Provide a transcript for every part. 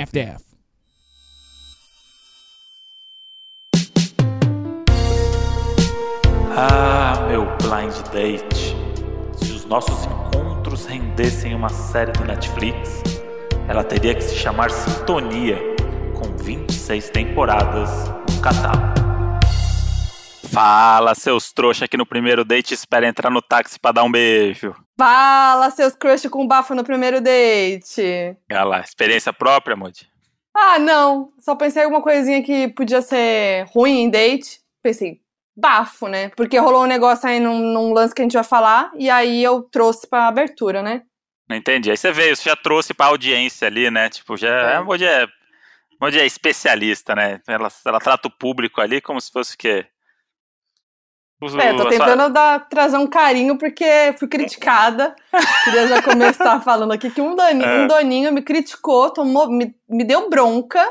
half-daff. Ah, meu blind date. Se os nossos encontros rendessem uma série do Netflix, ela teria que se chamar Sintonia, com 26 temporadas no catálogo. Fala, seus trouxa aqui no primeiro date, espera entrar no táxi pra dar um beijo. Fala, seus crush com bafo no primeiro date. Olha lá, experiência própria, Moody? Ah, não. Só pensei em alguma coisinha que podia ser ruim em date. Pensei, bafo, né? Porque rolou um negócio aí num, num lance que a gente vai falar, e aí eu trouxe pra abertura, né? Não entendi. Aí você veio, você já trouxe pra audiência ali, né? Tipo, já. É. Moody é, Moody é especialista, né? Ela, ela trata o público ali como se fosse o quê? É, tô tentando dar, trazer um carinho porque fui criticada. Queria já começar falando aqui que um doninho, É. um doninho me criticou, tomou, me, me deu bronca,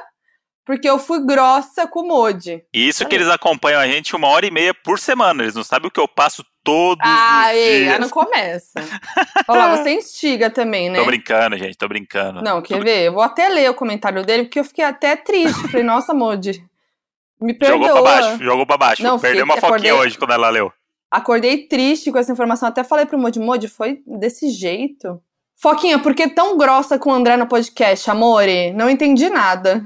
porque eu fui grossa com o Modi. Isso que eles acompanham a gente uma hora e meia por semana. Eles não sabem o que eu passo todos Ah, os ei, dias. aí não começa. Olha lá, você instiga também, né? Tô brincando, gente, tô brincando. Não, quer ver? Eu vou até ler o comentário dele, porque eu fiquei até triste. Falei, nossa, Modi, me perdoa. Jogou pra baixo, jogou pra baixo. Não, Perdeu fiquei- uma foquinha acordei- hoje quando ela leu. Acordei triste com essa informação. Até falei pro Modi, Modi, foi desse jeito? Foquinha, por que tão grossa com o André no podcast, amore? Não entendi nada.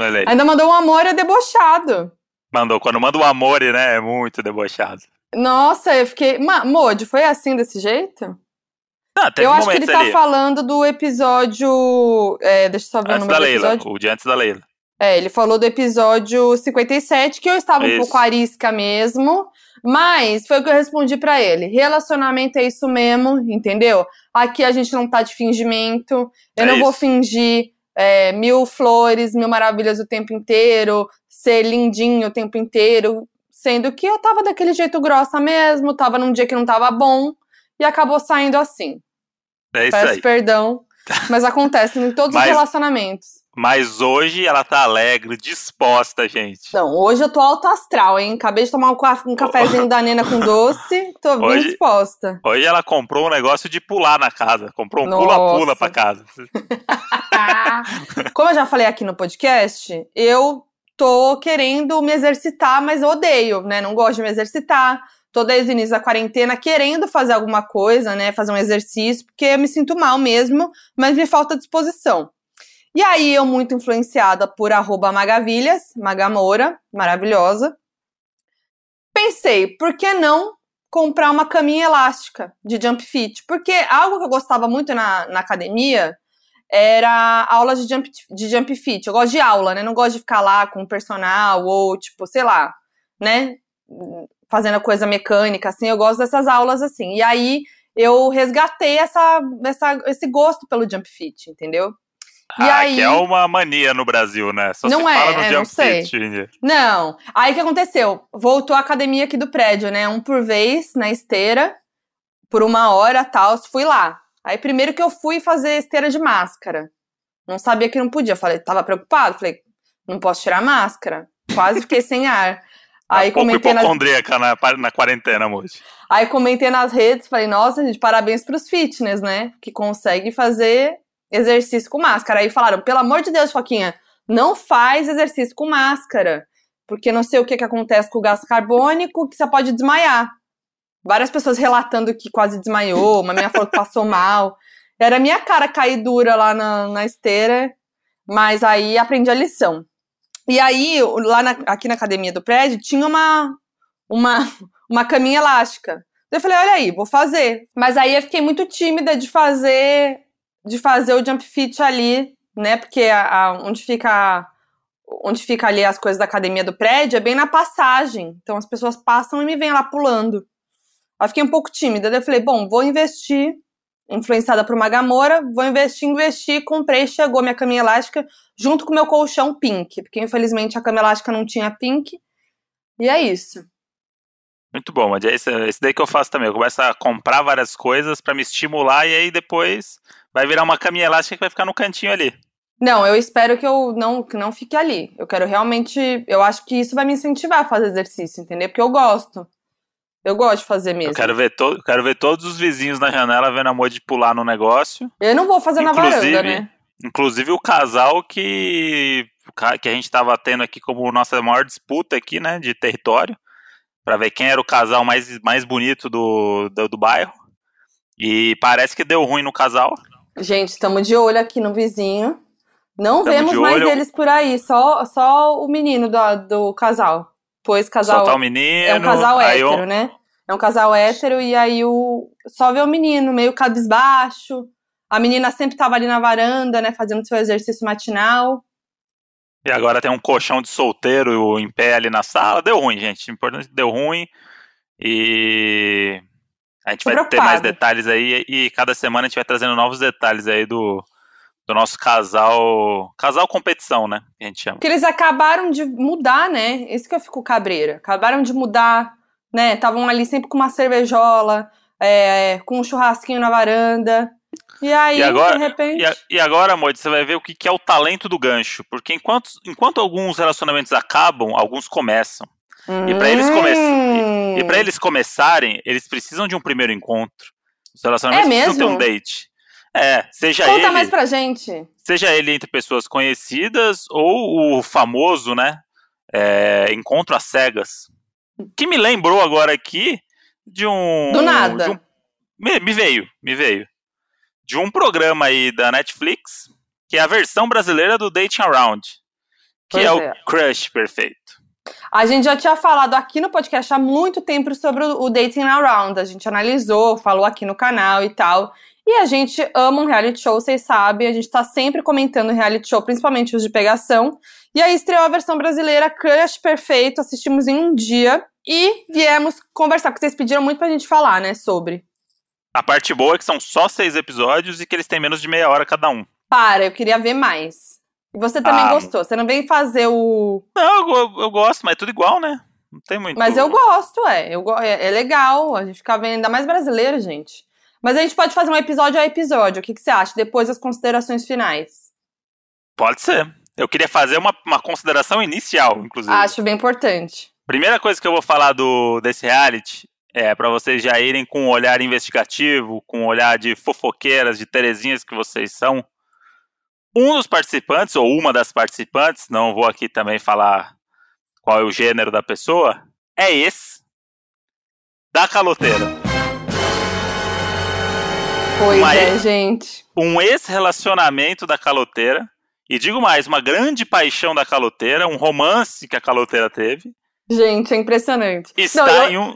Olha aí. Ainda mandou um amor debochado. Mandou. Quando manda o amor, né? É muito debochado. Nossa, eu fiquei. Modi, foi assim desse jeito? Ah, teve eu acho que ele tá ali. falando do episódio. é, deixa eu só ver o Antes número da do Leila. O de antes da Leila. É, ele falou do episódio 57, que eu estava um Isso. pouco arisca mesmo, mas foi o que eu respondi pra ele. Relacionamento é isso mesmo, entendeu? Aqui a gente não tá de fingimento, eu É não vou isso. fingir é, mil flores, mil maravilhas o tempo inteiro, ser lindinho o tempo inteiro, sendo que eu tava daquele jeito grossa mesmo, tava num dia que não tava bom, e acabou saindo assim. É isso Peço aí. perdão, mas acontece em todos Mas- os relacionamentos. Mas hoje ela tá alegre, disposta, gente. Não, hoje eu tô alto astral, hein? Acabei de tomar um, ca- um cafezinho da Nena com doce, tô bem Hoje- disposta. Hoje ela comprou um negócio de pular na casa. Comprou um pula-pula pra casa. Como eu já falei aqui no podcast, eu tô querendo me exercitar, mas eu odeio, né? Não gosto de me exercitar. Tô desde o início da quarentena querendo fazer alguma coisa, né? Fazer um exercício, porque eu me sinto mal mesmo, mas me falta disposição. E aí, eu, muito influenciada por arroba Magavilhas, Magamoura, maravilhosa, pensei, por que não comprar uma caminha elástica de jump fit? Porque algo que eu gostava muito na, na academia era aula de jump, de jump fit. Eu gosto de aula, né? Não gosto de ficar lá com personal ou, tipo, sei lá, né? Fazendo coisa mecânica, assim. Eu gosto dessas aulas, assim. E aí, eu resgatei essa, essa, esse gosto pelo jump fit, entendeu? E ah, aí- que é uma mania no Brasil, né? Só Não se é, fala no é, não sei. fit. Não. Aí o que aconteceu? Voltou a academia aqui do prédio, né? Um por vez na esteira, por uma hora tal. Fui lá. Aí primeiro que eu fui fazer esteira de máscara. Não sabia que não podia. Falei, tava preocupado. Falei, não posso tirar a máscara. Quase fiquei sem ar. Aí Um comentei, nas, na, na quarentena, moço. aí comentei nas redes, falei, nossa, gente, parabéns pros fitness, né? Que consegue fazer exercício com máscara. Aí falaram, pelo amor de Deus, Foquinha, não faz exercício com máscara. Porque não sei o que, que acontece com o gás carbônico, que você pode desmaiar. Várias pessoas relatando que quase desmaiou, uma menina falou que passou mal. Era minha cara cair dura lá na, na esteira, mas aí aprendi a lição. E aí, lá na- aqui na academia do prédio, tinha uma, uma, uma caminha elástica. Eu falei, olha aí, vou fazer. Mas aí eu fiquei muito tímida de fazer de fazer o jump fit ali, né? Porque a, a- onde fica onde fica ali as coisas da academia do prédio é bem na passagem. Então as pessoas passam e me vêm lá pulando. Aí fiquei um pouco tímida. Daí eu falei, bom, vou investir, influenciada por uma Gamora, vou investir, investir, comprei, chegou minha caminha elástica junto com meu colchão pink, porque infelizmente a cama elástica não tinha pink. E é isso. Muito bom, mas é esse, esse daí que eu faço também. Eu começo a comprar várias coisas pra me estimular e aí depois vai virar uma caminha elástica que vai ficar no cantinho ali. Não, eu espero que eu não, que não fique ali. Eu quero realmente. Eu acho que isso vai me incentivar a fazer exercício, entendeu? Porque eu gosto. Eu gosto de fazer mesmo. Eu quero ver, to quero ver todos os vizinhos na janela vendo a Moji pular no negócio. Eu não vou fazer na Inclusive, varanda, né? Inclusive o casal que, que a gente estava tendo aqui como nossa maior disputa aqui, né, de território, para ver quem era o casal mais, mais bonito do, do, do bairro. E parece que deu ruim no casal. Gente, estamos de olho aqui no vizinho. Não Tamo vemos mais eles por aí, só, só o menino do, do casal. Pois casal. Só tá o menino. É um casal hétero, eu... né? É um casal hétero e aí o. Só vê o menino, meio cabisbaixo. A menina sempre tava ali na varanda, né? Fazendo seu exercício matinal. E agora tem um colchão de solteiro em pé ali na sala. Deu ruim, gente. Importante deu ruim. E a gente vai ter mais detalhes aí e cada semana a gente vai trazendo novos detalhes aí do, do nosso casal. Casal competição, né? Que a gente chama. Que eles acabaram de mudar, né? Isso que eu fico cabreira. Acabaram de mudar, né? Estavam ali sempre com uma cervejola, é, com um churrasquinho na varanda. E aí, e agora, de repente. E, e agora, amor, você vai ver o que, que é o talento do gancho. Porque enquanto, enquanto alguns relacionamentos acabam, alguns começam. E para eles, come e, e eles começarem, eles precisam de um primeiro encontro. Os relacionamentos é precisam ter um date. É, seja Conta ele. mais pra gente. Seja ele entre pessoas conhecidas ou o famoso, né? É, encontro às cegas. Que me lembrou agora aqui de um. Do nada. Um, me, me veio, me veio. De um programa aí da Netflix, que é a versão brasileira do Dating Around. Que é, é o Crush Perfeito. A gente já tinha falado aqui no podcast há muito tempo sobre o Dating Around. A gente analisou, falou aqui no canal e tal. E a gente ama um reality show, vocês sabem. A gente tá sempre comentando reality show, principalmente os de pegação. E aí estreou a versão brasileira Crush Perfeito. Assistimos em um dia. E viemos conversar, porque vocês pediram muito pra gente falar, né, sobre. A parte boa é que são só seis episódios e que eles têm menos de meia hora cada um. Para, eu queria ver mais. E você também ah, gostou. Você não vem fazer o. Não, eu, eu, gosto, mas é tudo igual, né? Não tem muito. Mas eu gosto, é. Eu, é, é legal. A gente fica vendo, ainda mais brasileiro, gente. Mas a gente pode fazer um episódio a episódio. O que, que você acha? Depois das considerações finais. Pode ser. Eu queria fazer uma, uma consideração inicial, inclusive. Acho bem importante. Primeira coisa que eu vou falar do, desse reality é para vocês já irem com um olhar investigativo, com um olhar de fofoqueiras, de terezinhas que vocês são. Um dos participantes, ou uma das participantes, não vou aqui também falar qual é o gênero da pessoa, é esse da caloteira. Pois uma é, gente. Um ex-relacionamento da caloteira. E digo mais, uma grande paixão da caloteira, um romance que a caloteira teve. Gente, é impressionante. Está, Não, eu, em, um,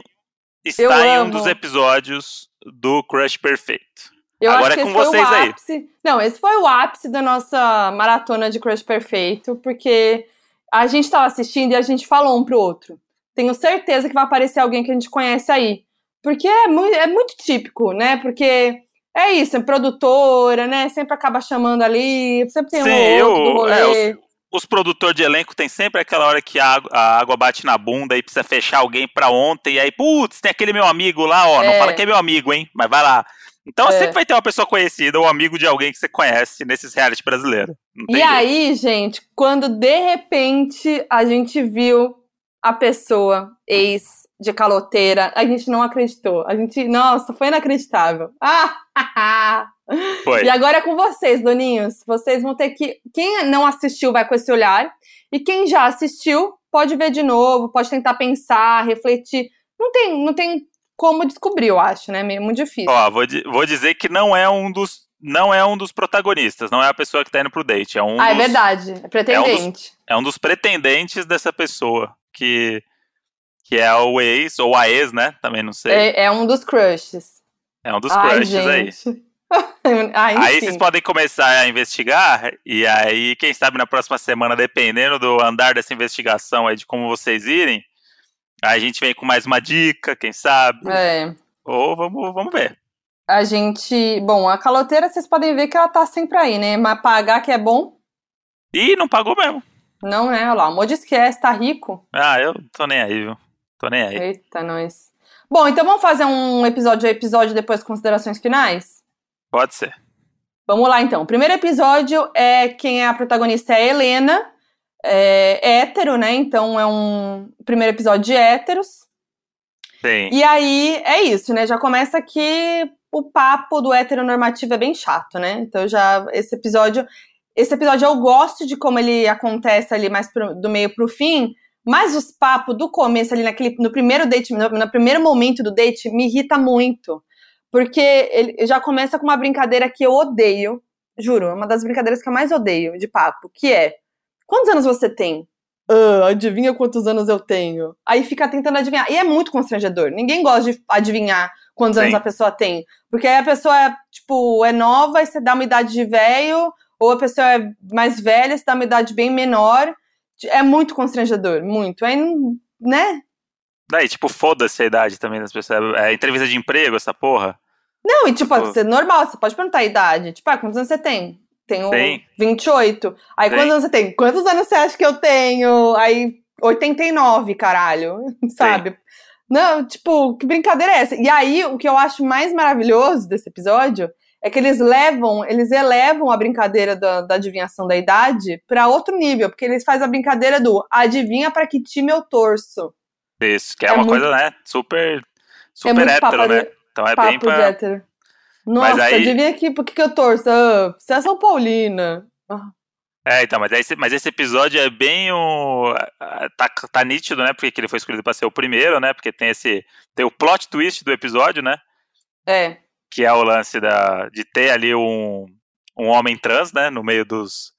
está em um dos episódios do Crush Perfeito. Eu Agora acho que é com vocês aí. Ápice... Não, esse foi o ápice da nossa maratona de Crush Perfeito, porque a gente tava assistindo e a gente falou um pro outro. Tenho certeza que vai aparecer alguém que a gente conhece aí. Porque é muito, é muito típico, né? Porque é isso, é produtora, né? Sempre acaba chamando ali, sempre tem Sim, um outro eu, do rolê. É, os, os produtores de elenco tem sempre aquela hora que a água, a água, bate na bunda e precisa fechar alguém pra ontem, e aí, putz, tem aquele meu amigo lá, ó, é. não fala que é meu amigo, hein? Mas vai lá. Então é. sempre vai ter uma pessoa conhecida ou amigo de alguém que você conhece nesses reality brasileiros. E jeito. aí, gente, quando de repente a gente viu a pessoa ex de caloteira, a gente não acreditou. A gente, nossa, foi inacreditável. Ah! Foi. E agora é com vocês, doninhos. Vocês vão ter que. Quem não assistiu vai com esse olhar. E quem já assistiu pode ver de novo, pode tentar pensar, refletir. Não tem, não tem como descobrir, eu acho, né? Meio muito difícil. Ó, vou, vou dizer que não é um dos. Não é um dos protagonistas, não é a pessoa que tá indo pro date. É um ah, é dos, é verdade. É pretendente. É um, dos, é um dos pretendentes dessa pessoa. Que, que é o ex, ou a ex, né? Também não sei. É, é um dos crushes. É um dos Ai, crushes gente. aí. ah, aí vocês podem começar a investigar, e aí, quem sabe na próxima semana, dependendo do andar dessa investigação aí, de como vocês irem, Aí a gente vem com mais uma dica, quem sabe. É. Ou vamos, vamos ver. A gente. Bom, a caloteira vocês podem ver que ela tá sempre aí, né? Mas pagar que é bom. Ih, não pagou mesmo. Não, né? Olha lá, o Mo esquece, tá rico. Ah, eu tô nem aí, viu? Tô nem aí. Eita, nós. Bom, então vamos fazer um episódio a episódio depois considerações finais? Pode ser. Vamos lá então. O primeiro episódio é quem é a protagonista é a Helena, é, hétero, né? Então é um primeiro episódio de héteros. Sim. E aí é isso, né? Já começa que o papo do heteronormativo é bem chato, né? Então já esse episódio esse episódio eu gosto de como ele acontece ali mais pro, do meio pro fim, mas os papos do começo ali naquele no primeiro date, no, no primeiro momento do date me irrita muito. Porque ele já começa com uma brincadeira que eu odeio, juro, é uma das brincadeiras que eu mais odeio de papo, que é: quantos anos você tem? Uh, adivinha quantos anos eu tenho? Aí fica tentando adivinhar. E é muito constrangedor. Ninguém gosta de adivinhar quantos Sim. anos a pessoa tem. Porque aí a pessoa é, tipo, é nova e você dá uma idade de velho, ou a pessoa é mais velha, você dá uma idade bem menor. É muito constrangedor, muito. Aí, né? Daí, tipo, foda-se a idade também das pessoas. É entrevista de emprego, essa porra. Não, e tipo, pode ser normal, você pode perguntar a idade. Tipo, ah, quantos anos você tem? Tenho tem. 28. Aí tem. quantos anos você tem? Quantos anos você acha que eu tenho? Aí, 89, caralho. Sabe? Tem. Não, tipo, que brincadeira é essa? E aí, o que eu acho mais maravilhoso desse episódio é que eles levam, eles elevam a brincadeira da, da adivinhação da idade para outro nível, porque eles fazem a brincadeira do adivinha para que time eu torço. Isso, que é, é uma muito, coisa, né, super, super é hétero, né? Então é bem pra... Nossa, aí... adivinha aqui por que, eu torço? Ah, você é São Paulina. Ah. É, então, mas esse, mas esse episódio é bem o. Tá, tá nítido, né? Porque ele foi escolhido pra ser o primeiro, né? Porque tem esse. Tem o plot twist do episódio, né? É. Que é o lance da, de ter ali um, um homem trans, né? No meio dos,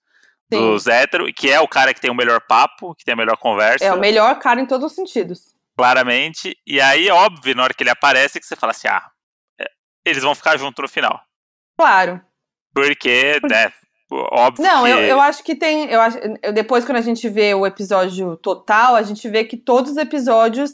Sim. dos héteros, que é o cara que tem o melhor papo, que tem a melhor conversa. É o melhor cara em todos os sentidos. Claramente. E aí, óbvio, na hora que ele aparece, que você fala assim: ah, eles vão ficar juntos no final. Claro. Porque, né, óbvio Não, que... eu, eu acho que tem, eu acho, depois quando a gente vê o episódio total, a gente vê que todos os episódios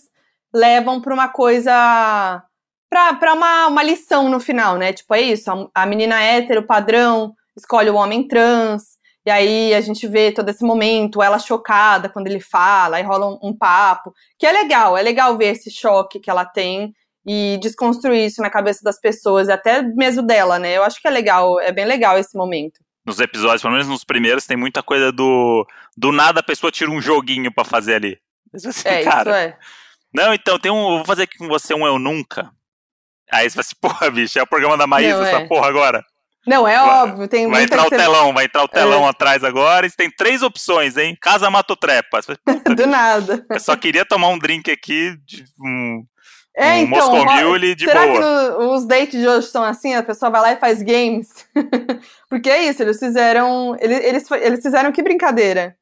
levam para uma coisa para uma, uma lição no final, né? Tipo, é isso, a, a menina hétero padrão escolhe o homem trans, e aí a gente vê todo esse momento, ela chocada quando ele fala, aí rola um, um, papo, que é legal, é legal ver esse choque que ela tem e desconstruir isso na cabeça das pessoas, até mesmo dela, né? Eu acho que é legal, é bem legal esse momento. Nos episódios, pelo menos nos primeiros, tem muita coisa do. Do nada a pessoa tira um joguinho para fazer ali. Assim, é, cara, isso é. Não, então, tem um. Vou fazer aqui com você um Eu Nunca. Aí você vai assim, porra, bicho, é o programa da Maísa, não, essa é. porra agora. Não, é vai, óbvio, tem Vai entrar o telão, vai entrar o telão é. atrás agora, e você tem três opções, hein? Casa Mato Trepa. Do nada. Eu só queria tomar um drink aqui, de, um, é, um então, Moscow Mule de será boa. que no, os dates de hoje são assim? A pessoa vai lá e faz games? Porque é isso, eles fizeram. Eles, eles, eles fizeram que brincadeira.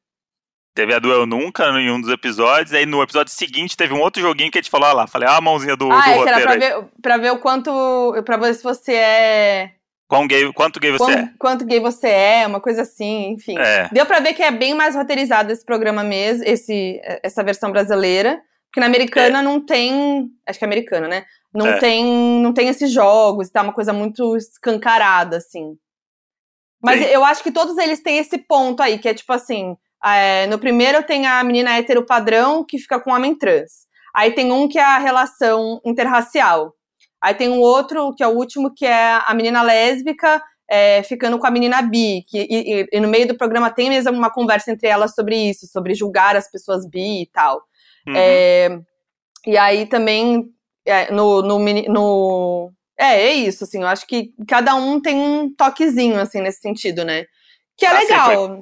Teve a do Eu Nunca em um dos episódios, aí no episódio seguinte teve um outro joguinho que a gente falou ah lá. Falei, ah, a mãozinha do, ah, do é, roteiro. Era pra ver, pra ver o quanto. Pra ver se você é. Quão gay, quanto gay você quanto, é? Quanto gay você é, uma coisa assim, enfim. É. Deu pra ver que é bem mais roteirizado esse programa mesmo, esse, essa versão brasileira. Porque na americana é. não tem. Acho que é americana, né? Não, é. tem, não tem esses jogos, tá uma coisa muito escancarada, assim. Mas Sim. eu acho que todos eles têm esse ponto aí, que é tipo assim: é, no primeiro tem a menina hétero padrão que fica com o homem trans. Aí tem um que é a relação interracial. Aí tem um outro, que é o último, que é a menina lésbica é, ficando com a menina bi. Que, e, e, no meio do programa tem mesmo uma conversa entre elas sobre isso, sobre julgar as pessoas bi e tal. Uhum. É, e aí também é, no, no, no, É, é isso, assim, eu acho que cada um tem um toquezinho, assim, nesse sentido, né? Que é ah, legal. Foi...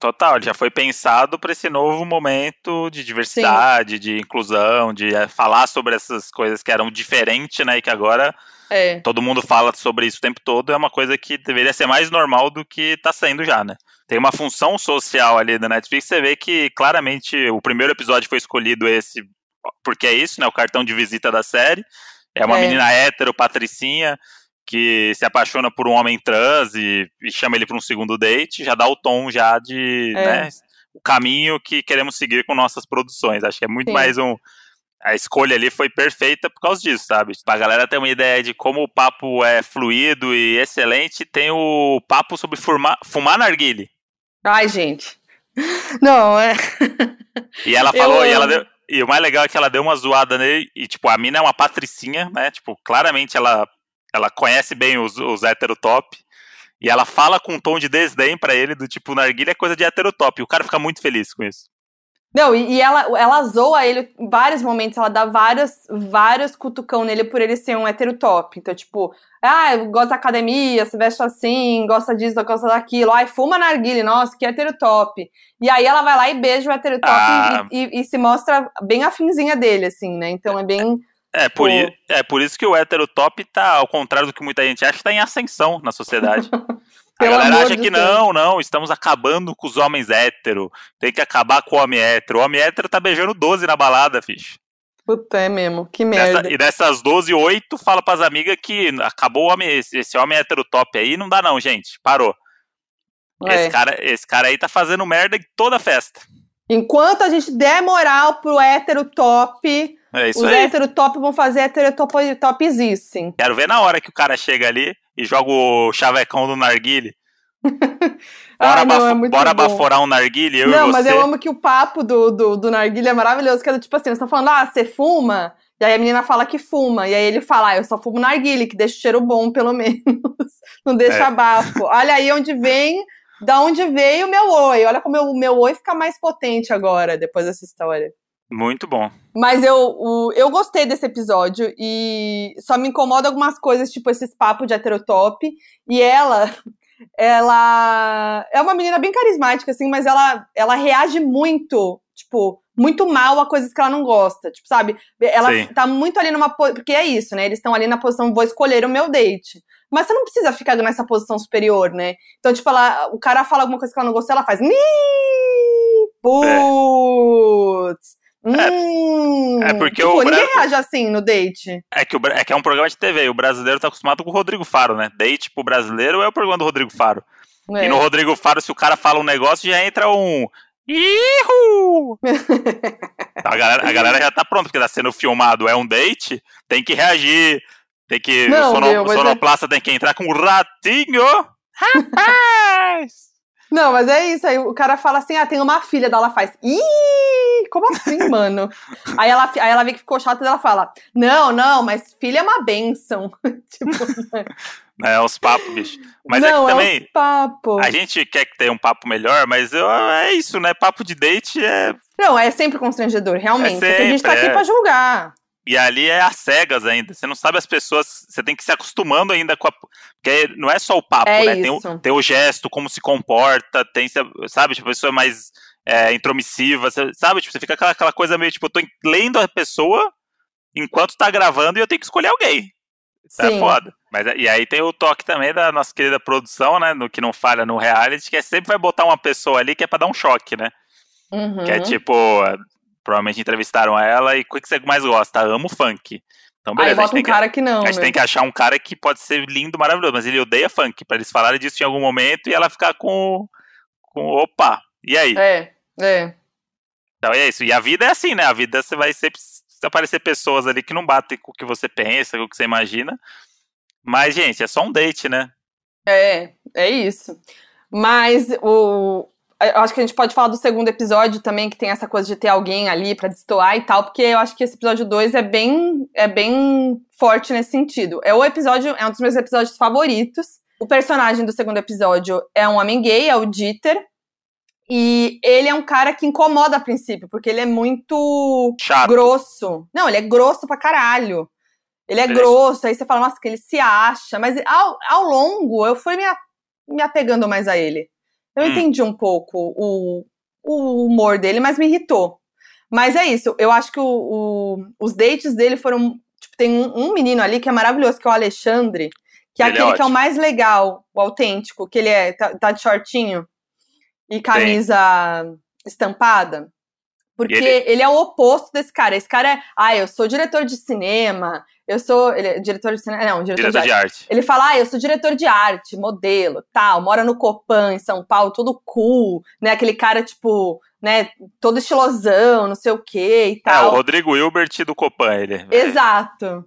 Total, já foi pensado para esse novo momento de diversidade, Sim. de inclusão, de é, falar sobre essas coisas que eram diferentes, né? E que agora é. todo mundo fala sobre isso o tempo todo. É uma coisa que deveria ser mais normal do que está sendo já, né? Tem uma função social ali da Netflix. Você vê que claramente o primeiro episódio foi escolhido esse porque é isso, né? O cartão de visita da série. É uma é. menina hétero, patricinha, que se apaixona por um homem trans e, e chama ele para um segundo date, já dá o tom já de, é. né, o caminho que queremos seguir com nossas produções. Acho que é muito Sim. mais um a escolha ali foi perfeita por causa disso, sabe? Pra galera ter uma ideia de como o papo é fluido e excelente, tem o papo sobre fumar, fumar narguile. Ai, gente. Não, é. E ela falou, Eu... e ela deu, e o mais legal é que ela deu uma zoada nele, e tipo, a mina é uma patricinha, né? Tipo, claramente ela ela conhece bem os, os heterotop. E ela fala com um tom de desdém para ele, do tipo, narguilha é coisa de heterotop. E o cara fica muito feliz com isso. Não, e, e ela, ela zoa ele em vários momentos, ela dá vários, vários cutucão nele por ele ser um hétero top. Então, tipo, ah, gosta da academia, se veste assim, gosta disso, gosta daquilo. Ai, fuma narguile, nossa, que hétero top. E aí ela vai lá e beija o hétero top Ah. e, e- e se mostra bem afinzinha dele, assim, né? Então é bem. É por, Pô. i- é por isso que o hétero top tá, ao contrário do que muita gente acha, tá em ascensão na sociedade. A Pelo galera amor acha que Deus. não, não, estamos acabando com os homens hétero. Tem que acabar com o homem hétero. O homem hétero tá beijando 12 na balada, ficha. Puta, é mesmo. Que merda. e dessas 12, 8 fala pras amigas que acabou o homem, esse, esse homem hétero top aí, não dá não, gente. Parou. É. Esse, cara, esse cara aí tá fazendo merda em toda festa. Enquanto a gente der moral pro hétero top, É isso os aí. hétero top vão fazer hétero top, topzice. Quero ver na hora que o cara chega ali e joga o chavecão do narguile. Bora, Ah, não, é bora baforar um narguile, eu não, mas eu amo que o papo do, do, do narguilha é maravilhoso, que é do tipo assim, eles estão falando, ah, você fuma? E aí a menina fala que fuma, e aí ele fala, ah, eu só fumo narguile, que deixa o cheiro bom, pelo menos. Não deixa É. bafo. Olha aí onde vem, da onde veio o meu oi. Olha como o meu oi fica mais potente agora, depois dessa história. Muito bom. Mas eu, o- eu gostei desse episódio e só me incomoda algumas coisas, tipo esses papos de heterotop. E ela, ela é uma menina bem carismática, assim, mas ela, ela reage muito, tipo, muito mal a coisas que ela não gosta. Tipo, sabe? Ela Sim. tá muito ali numa. po- Porque é isso, né? Eles estão ali na posição, vou escolher o meu date. Mas você não precisa ficar nessa posição superior, né? Então, tipo, ela, o cara fala alguma coisa que ela não gostou, ela faz. "Ih, Putz! Hum. É porque tipo, o ninguém Bra- reage assim no date. É que, o é que é um programa de TV, e o brasileiro tá acostumado com o Rodrigo Faro, né? Date pro brasileiro é o programa do Rodrigo Faro. né? E no Rodrigo Faro, se o cara fala um negócio, já entra um. Ihu! a, galera, a galera já tá pronta, porque tá sendo filmado, é um date, tem que reagir. Tem que. Não, o sono, meu, é- tem que entrar com um ratinho. Rapaz! Não, mas é isso. Aí o cara fala assim: ah, tem uma filha. Daí ela faz. Ih, como assim, mano? aí, ela, aí ela vê que ficou chata e ela fala: não, não, mas filha é uma benção. tipo, É uns papos, bicho. Mas é não, que é também. uns papo. A gente quer que tenha um papo melhor, mas eu- é isso, né? Papo de date é. Não, é sempre constrangedor, realmente. É porque a gente tá sempre, aqui é. pra julgar. E ali é às cegas ainda. Você não sabe as pessoas. Você tem que se acostumando ainda com a. Porque não é só o papo, É né? Tem o, tem o gesto, como se comporta, tem, sabe? Tipo, a pessoa é mais é, intromissiva, você- sabe? Tipo, você fica aquela, aquela coisa meio tipo, eu tô lendo a pessoa enquanto tá gravando e eu tenho que escolher alguém. Isso é foda. Mas, e aí tem o toque também da nossa querida produção, né? No que não falha no reality, que é sempre vai botar uma pessoa ali que é pra dar um choque, né? Uhum. Que é tipo, é, provavelmente entrevistaram ela e o que você mais gosta? Amo funk. Então, Aí beleza, a gente, bota um tem que, cara que não. a gente né? tem que achar um cara que pode ser lindo, maravilhoso, mas ele odeia funk, pra eles falarem disso em algum momento e ela ficar com. com opa, e aí? É, é. Então é isso. E a vida é assim, né? A vida você vai sempre aparecer pessoas ali que não batem com o que você pensa, com o que você imagina. Mas, gente, é só um date, né? É, é isso. Mas o. Eu acho que a gente pode falar do segundo episódio também, que tem essa coisa de ter alguém ali pra destoar e tal, porque eu acho que esse episódio 2 é bem, é bem forte nesse sentido. É o episódio, é um dos meus episódios favoritos. O personagem do segundo episódio é um homem gay, é o Dieter. E ele é um cara que incomoda a princípio, porque ele é muito Chato. grosso. Não, ele é grosso pra caralho. Ele é é- grosso, aí você fala, nossa, que ele se acha. Mas ao, ao longo, eu fui me, me apegando mais a ele. Eu Hum. entendi um pouco o, o humor dele, mas me irritou. Mas é isso, eu acho que o- o- os dates dele foram. Tipo, tem um, um menino ali que é maravilhoso, que é o Alexandre, que é Ele é aquele que é o mais legal, o autêntico, que ele é, tá, tá de shortinho e camisa estampada. Porque ele... ele- é o oposto desse cara. Esse cara é, ah, eu sou diretor de cinema, eu sou. Ele é diretor de cinema. Não, diretor, Diretor de de arte. arte. Ele fala, ah, eu sou diretor de arte, modelo, tal, mora no Copan, em São Paulo, todo cool, né? Aquele cara, tipo, né, todo estilosão, não sei o quê e É, o tal. Rodrigo Hilbert do Copan, ele. Exato.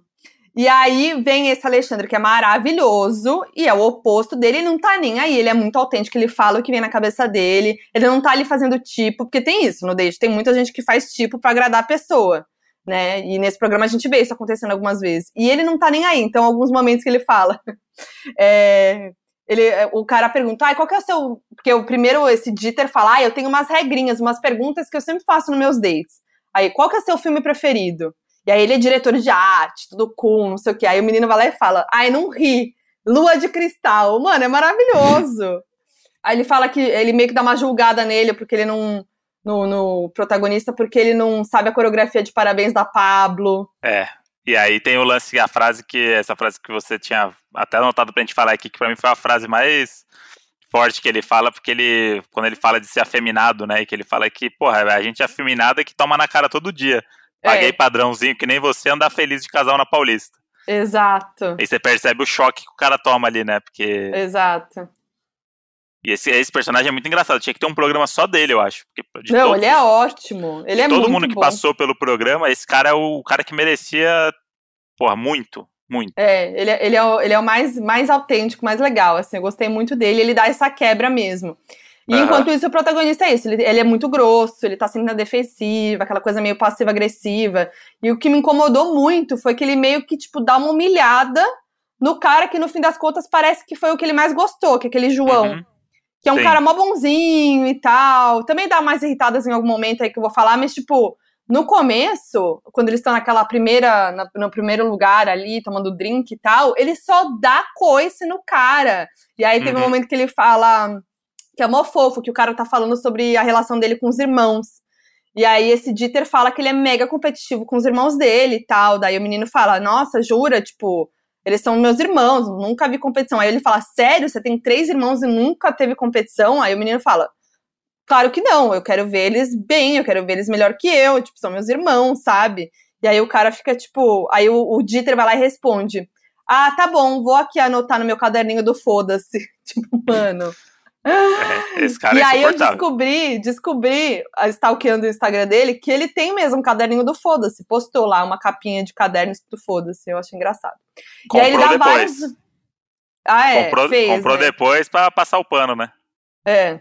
E aí vem esse Alexandre, que é maravilhoso, e é o oposto dele, ele não tá nem aí, ele é muito autêntico, ele fala o que vem na cabeça dele, ele não tá ali fazendo tipo, porque tem isso no date, tem muita gente que faz tipo pra agradar a pessoa, né? E nesse programa a gente vê isso acontecendo algumas vezes. E ele não tá nem aí, então alguns momentos que ele fala. é, ele, o cara pergunta, ah, qual que é o seu. Porque o primeiro, esse Dieter fala, ah, eu tenho umas regrinhas, umas perguntas que eu sempre faço nos meus dates. Aí, qual que é o seu filme preferido? E aí ele é diretor de arte, tudo cool, não sei o quê. Aí o menino vai lá e fala, ai, não ri. Lua de cristal. Mano, é maravilhoso. aí ele fala que ele meio que dá uma julgada nele, porque ele não. No, no protagonista, porque ele não sabe a coreografia de parabéns da Pablo. É, e aí tem o lance, a frase que. Essa frase que você tinha até anotado pra gente falar aqui, que pra mim foi a frase mais forte que ele fala, porque ele. Quando ele fala de ser afeminado, né? Que ele fala que, porra, a gente é afeminado é que toma na cara todo dia. Paguei é. padrãozinho, que nem você andar feliz de casal na Paulista. Exato. Aí você percebe o choque que o cara toma ali, né? Porque. Exato. E esse, esse personagem é muito engraçado. Tinha que ter um programa só dele, eu acho. Não, todos, ele é ótimo. Ele é todo muito mundo que bom. passou pelo programa, esse cara é o cara que merecia, porra, muito. Muito. É, ele, é, ele é o, ele é o mais, mais autêntico, mais legal, assim, eu gostei muito dele, ele dá essa quebra mesmo. E uhum. enquanto isso, o protagonista é isso, ele, ele, é muito grosso, ele tá sempre na defensiva, aquela coisa meio passiva-agressiva. E o que me incomodou muito foi que ele meio que, tipo, dá uma humilhada no cara que, no fim das contas, parece que foi o que ele mais gostou, que é aquele João. Uhum. Que é um Sim. cara mó bonzinho e tal. Também dá mais irritadas em algum momento aí que eu vou falar, mas, tipo, no começo, quando eles estão naquela primeira, na, no primeiro lugar ali, tomando drink e tal, ele só dá coice no cara. E aí teve uhum. um momento que ele fala que é mó fofo, que o cara tá falando sobre a relação dele com os irmãos. E aí esse Dieter fala que ele é mega competitivo com os irmãos dele e tal. Daí o menino fala, nossa, jura? Tipo, eles são meus irmãos, nunca vi competição. Aí ele fala, sério? Você tem três irmãos e nunca teve competição? Aí o menino fala, claro que não, eu quero ver eles bem, eu quero ver eles melhor que eu, tipo, são meus irmãos, sabe? E aí o cara fica, tipo, aí o, o Dieter vai lá e responde, ah, tá bom, vou aqui anotar no meu caderninho do foda-se. tipo, mano... É, esse cara e é aí eu descobri, descobri, stalkeando o Instagram dele, que ele tem mesmo um caderninho do Foda-se. Postou lá uma capinha de caderno do Foda-se. Eu achei engraçado. Comprou e aí ele dá depois. vários. Ah, é. Comprou, fez, comprou né? depois pra passar o pano, né? É.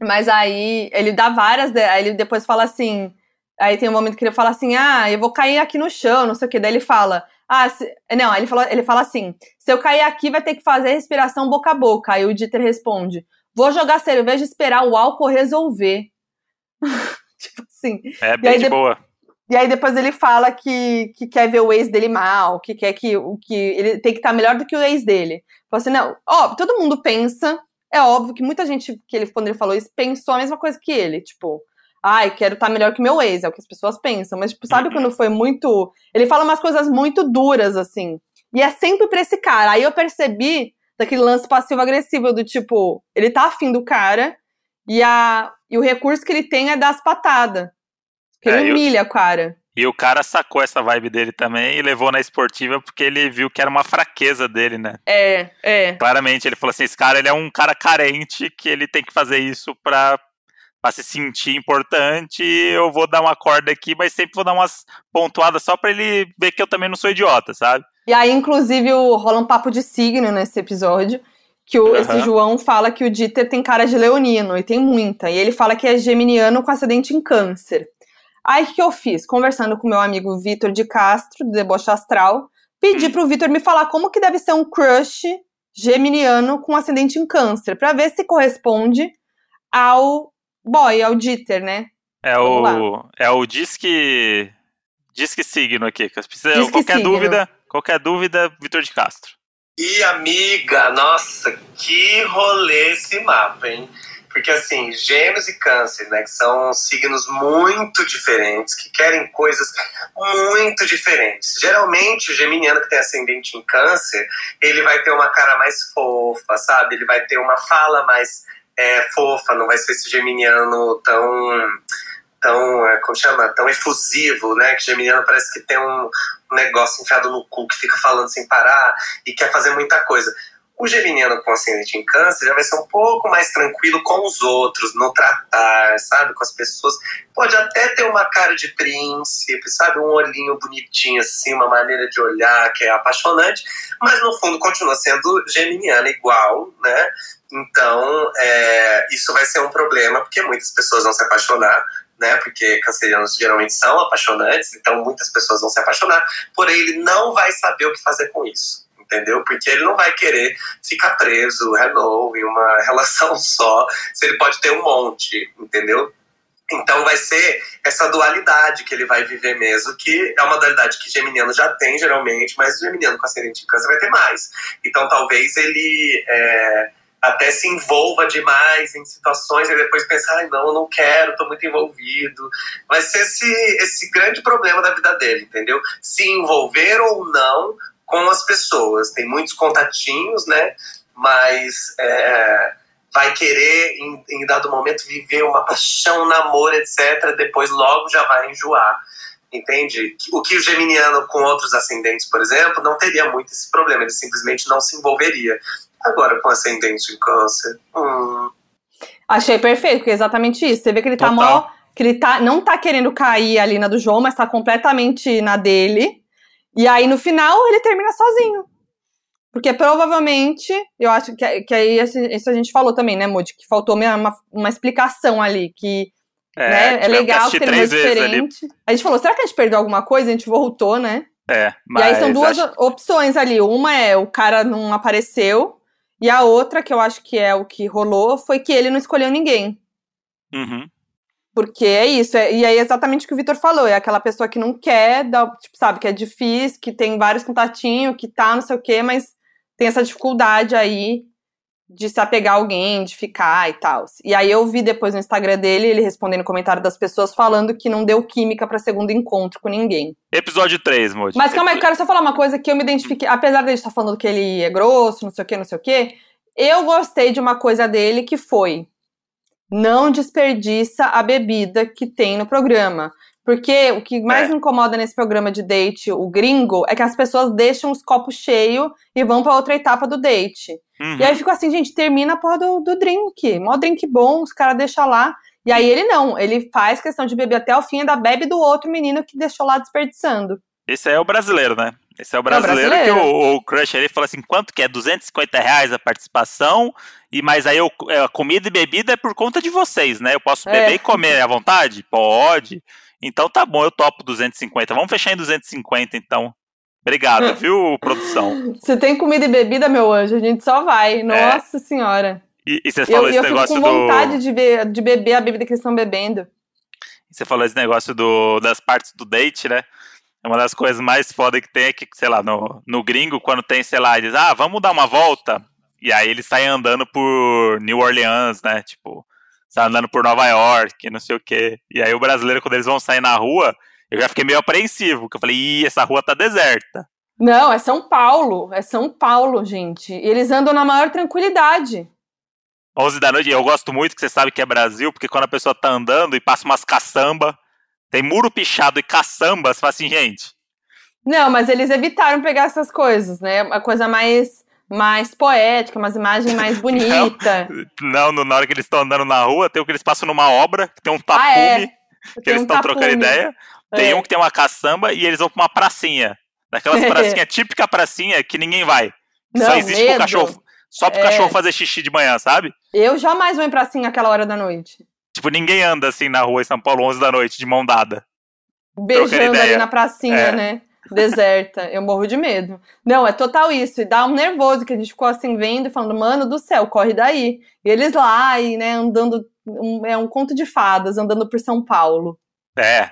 Mas aí ele dá várias. Aí ele depois fala assim. Aí tem um momento que ele fala assim: ah, eu vou cair aqui no chão, não sei o que. Daí ele fala. Ah, se... não, ele, falou, ele fala assim: se eu cair aqui, vai ter que fazer respiração boca a boca. Aí o Dieter responde: Vou jogar cerveja e esperar o álcool resolver. tipo assim. É bem de boa. E aí depois ele fala que, que quer ver o ex dele mal, que quer que, que ele tem que estar melhor do que o ex dele. Fala assim, não, ó, todo mundo pensa, é óbvio que muita gente, que ele, quando ele falou isso, pensou a mesma coisa que ele, tipo, ai, quero estar melhor que meu ex, é o que as pessoas pensam, mas, tipo, sabe uhum. quando foi muito, ele fala umas coisas muito duras, assim, e é sempre pra esse cara, aí eu percebi daquele lance passivo-agressivo, do tipo, ele tá afim do cara, e, a, e o recurso que ele tem é dar as patadas. Que ele É, e o- humilha o cara. E o cara sacou essa vibe dele também e levou na esportiva porque ele viu que era uma fraqueza dele, né? É, é. Claramente, ele falou assim: esse cara ele é um cara carente que ele tem que fazer isso pra, pra se sentir importante. Eu vou dar uma corda aqui, mas sempre vou dar umas pontuadas só pra ele ver que eu também não sou idiota, sabe? E aí, inclusive, o, rola um papo de signo nesse episódio. Que o, esse Aham. João fala que o Dieter tem cara de leonino, e tem muita. E ele fala que é geminiano com acidente em câncer. Aí, o que que eu fiz? Conversando com meu amigo Vitor de Castro, do Deboche Astral, pedi Hum. pro Vitor me falar como que deve ser um crush geminiano com acidente em câncer, pra ver se corresponde ao boy, ao Dieter, né? É o, é o disque, disque signo aqui. Precisa, Disque qualquer signo. dúvida, qualquer dúvida, Vitor de Castro. E amiga, nossa, que rolê esse mapa, hein? Porque assim, gêmeos e câncer, né, que são signos muito diferentes, que querem coisas muito diferentes. Geralmente, o geminiano que tem ascendente em câncer, ele vai ter uma cara mais fofa, sabe? Ele vai ter uma fala mais é, fofa, não vai ser esse geminiano tão tão, é, como chama? Tão efusivo, né? Que geminiano parece que tem um negócio enfiado no cu que fica falando sem parar e quer fazer muita coisa. O geminiano com ascendente em câncer já vai ser um pouco mais tranquilo com os outros, no tratar, sabe? Com as pessoas. Pode até ter uma cara de príncipe, sabe? Um olhinho bonitinho assim, uma maneira de olhar que é apaixonante, mas no fundo continua sendo geminiano igual, né? Então, é, isso vai ser um problema, porque muitas pessoas vão se apaixonar, né? Porque cancerianos geralmente são apaixonantes, então muitas pessoas vão se apaixonar, porém ele não vai saber o que fazer com isso entendeu? Porque ele não vai querer ficar preso, renovo, em uma relação só, se ele pode ter um monte, entendeu? Então vai ser essa dualidade que ele vai viver mesmo, que é uma dualidade que Geminiano já tem geralmente, mas o Geminiano com ascendente em câncer vai ter mais. Então talvez ele é, até se envolva demais em situações e depois pensar, ai não, eu não quero, tô muito envolvido. Vai ser esse, esse grande problema da vida dele, entendeu? Se envolver ou não com as pessoas. Tem muitos contatinhos, né? Mas é, vai querer, em, em dado momento, viver uma paixão, um namoro, etc. Depois logo já vai enjoar. Entende? O que o geminiano com outros ascendentes, por exemplo, não teria muito esse problema, ele simplesmente não se envolveria. Agora, com ascendente em câncer. Hum. Achei perfeito, porque é exatamente isso. Você vê que ele tá Total. tá mó. Que ele tá, não tá querendo cair ali na do João, mas tá completamente na dele. E aí, no final, ele termina sozinho. Porque provavelmente, eu acho que, que aí isso a gente falou também, né, Moody? Que faltou uma, uma explicação ali, que é, né, é legal que terminou diferente. A gente falou, será que a gente perdeu alguma coisa? A gente voltou, né? É, mas... E aí são duas acho... opções ali. Uma é o cara não apareceu, e a outra, que eu acho que é o que rolou, foi que ele não escolheu ninguém. Uhum. Porque é isso, é, e aí é exatamente o que o Vitor falou, é aquela pessoa que não quer, dá, tipo, sabe, que é difícil, que tem vários contatinhos, que tá não sei o quê, mas tem essa dificuldade aí de se apegar a alguém, de ficar e tal. E aí eu vi depois no Instagram dele, ele respondendo comentário das pessoas falando que não deu química para segundo encontro com ninguém. Episódio 3, Moody. Mas calma aí, eu quero só falar uma coisa que eu me identifiquei, apesar dele estar falando que ele é grosso, não sei o que, não sei o que, eu gostei de uma coisa dele que foi não desperdiça a bebida que tem no programa. Porque o que mais é. incomoda nesse programa de date, o gringo, é que as pessoas deixam os copos cheios e vão para outra etapa do date. Uhum. E aí fico assim, gente, termina a porra do, do drink. Mó drink bom, os caras deixam lá. E aí ele não, ele faz questão de beber até o fim, ainda bebe do outro menino que deixou lá desperdiçando. Esse é o brasileiro, né? Esse é o brasileiro, é o brasileiro. que o, o Crush ele fala assim, quanto que é? 250 reais a participação, e mas aí eu, é, a comida e bebida é por conta de vocês, né? Eu posso é. beber é. e comer à vontade? Pode. Então tá bom, eu topo 250. Vamos fechar em 250 então. Obrigado, viu, produção? Você tem comida e bebida, meu anjo, a gente só vai. É. Nossa é. senhora. E, e você falou eu, esse eu negócio fico com vontade de, ver, de beber a bebida que eles estão bebendo. Você falou esse negócio do, das partes do date, né? Uma das coisas mais foda que tem é que, sei lá, no, no gringo, quando tem, sei lá, eles, ah, vamos dar uma volta. E aí eles saem andando por New Orleans, né? Tipo, sai andando por Nova York, não sei o quê. E aí o brasileiro, quando eles vão sair na rua, eu já fiquei meio apreensivo, porque eu falei, ih, essa rua tá deserta. Não, é São Paulo, é São Paulo, gente. E eles andam na maior tranquilidade. 11 da noite, eu gosto muito que você sabe que é Brasil, porque quando a pessoa tá andando e passa umas caçamba, tem muro pichado e caçamba, você fala assim, gente. Não, mas eles evitaram pegar essas coisas, né? Uma coisa mais mais poética, umas imagens mais bonitas. não, não, na hora que eles estão andando na rua, tem o que eles passam numa obra, que tem um tapume, ah, é. que eles estão um trocando ideia. Tem é. um que tem uma caçamba e eles vão pra uma pracinha. Daquelas pracinhas, típica pracinha que ninguém vai. Não, só existe medo. pro cachorro. Só pro é. cachorro fazer xixi de manhã, sabe? Eu jamais vou em pracinha aquela hora da noite. Tipo, ninguém anda assim na rua em São Paulo 11 da noite, de mão dada. Beijando ali na pracinha, é. né? Deserta. Eu morro de medo. Não, é total isso. E dá um nervoso que a gente ficou assim vendo e falando, mano do céu, corre daí. E eles lá, e, né, andando. Um, é um conto de fadas, andando por São Paulo. É.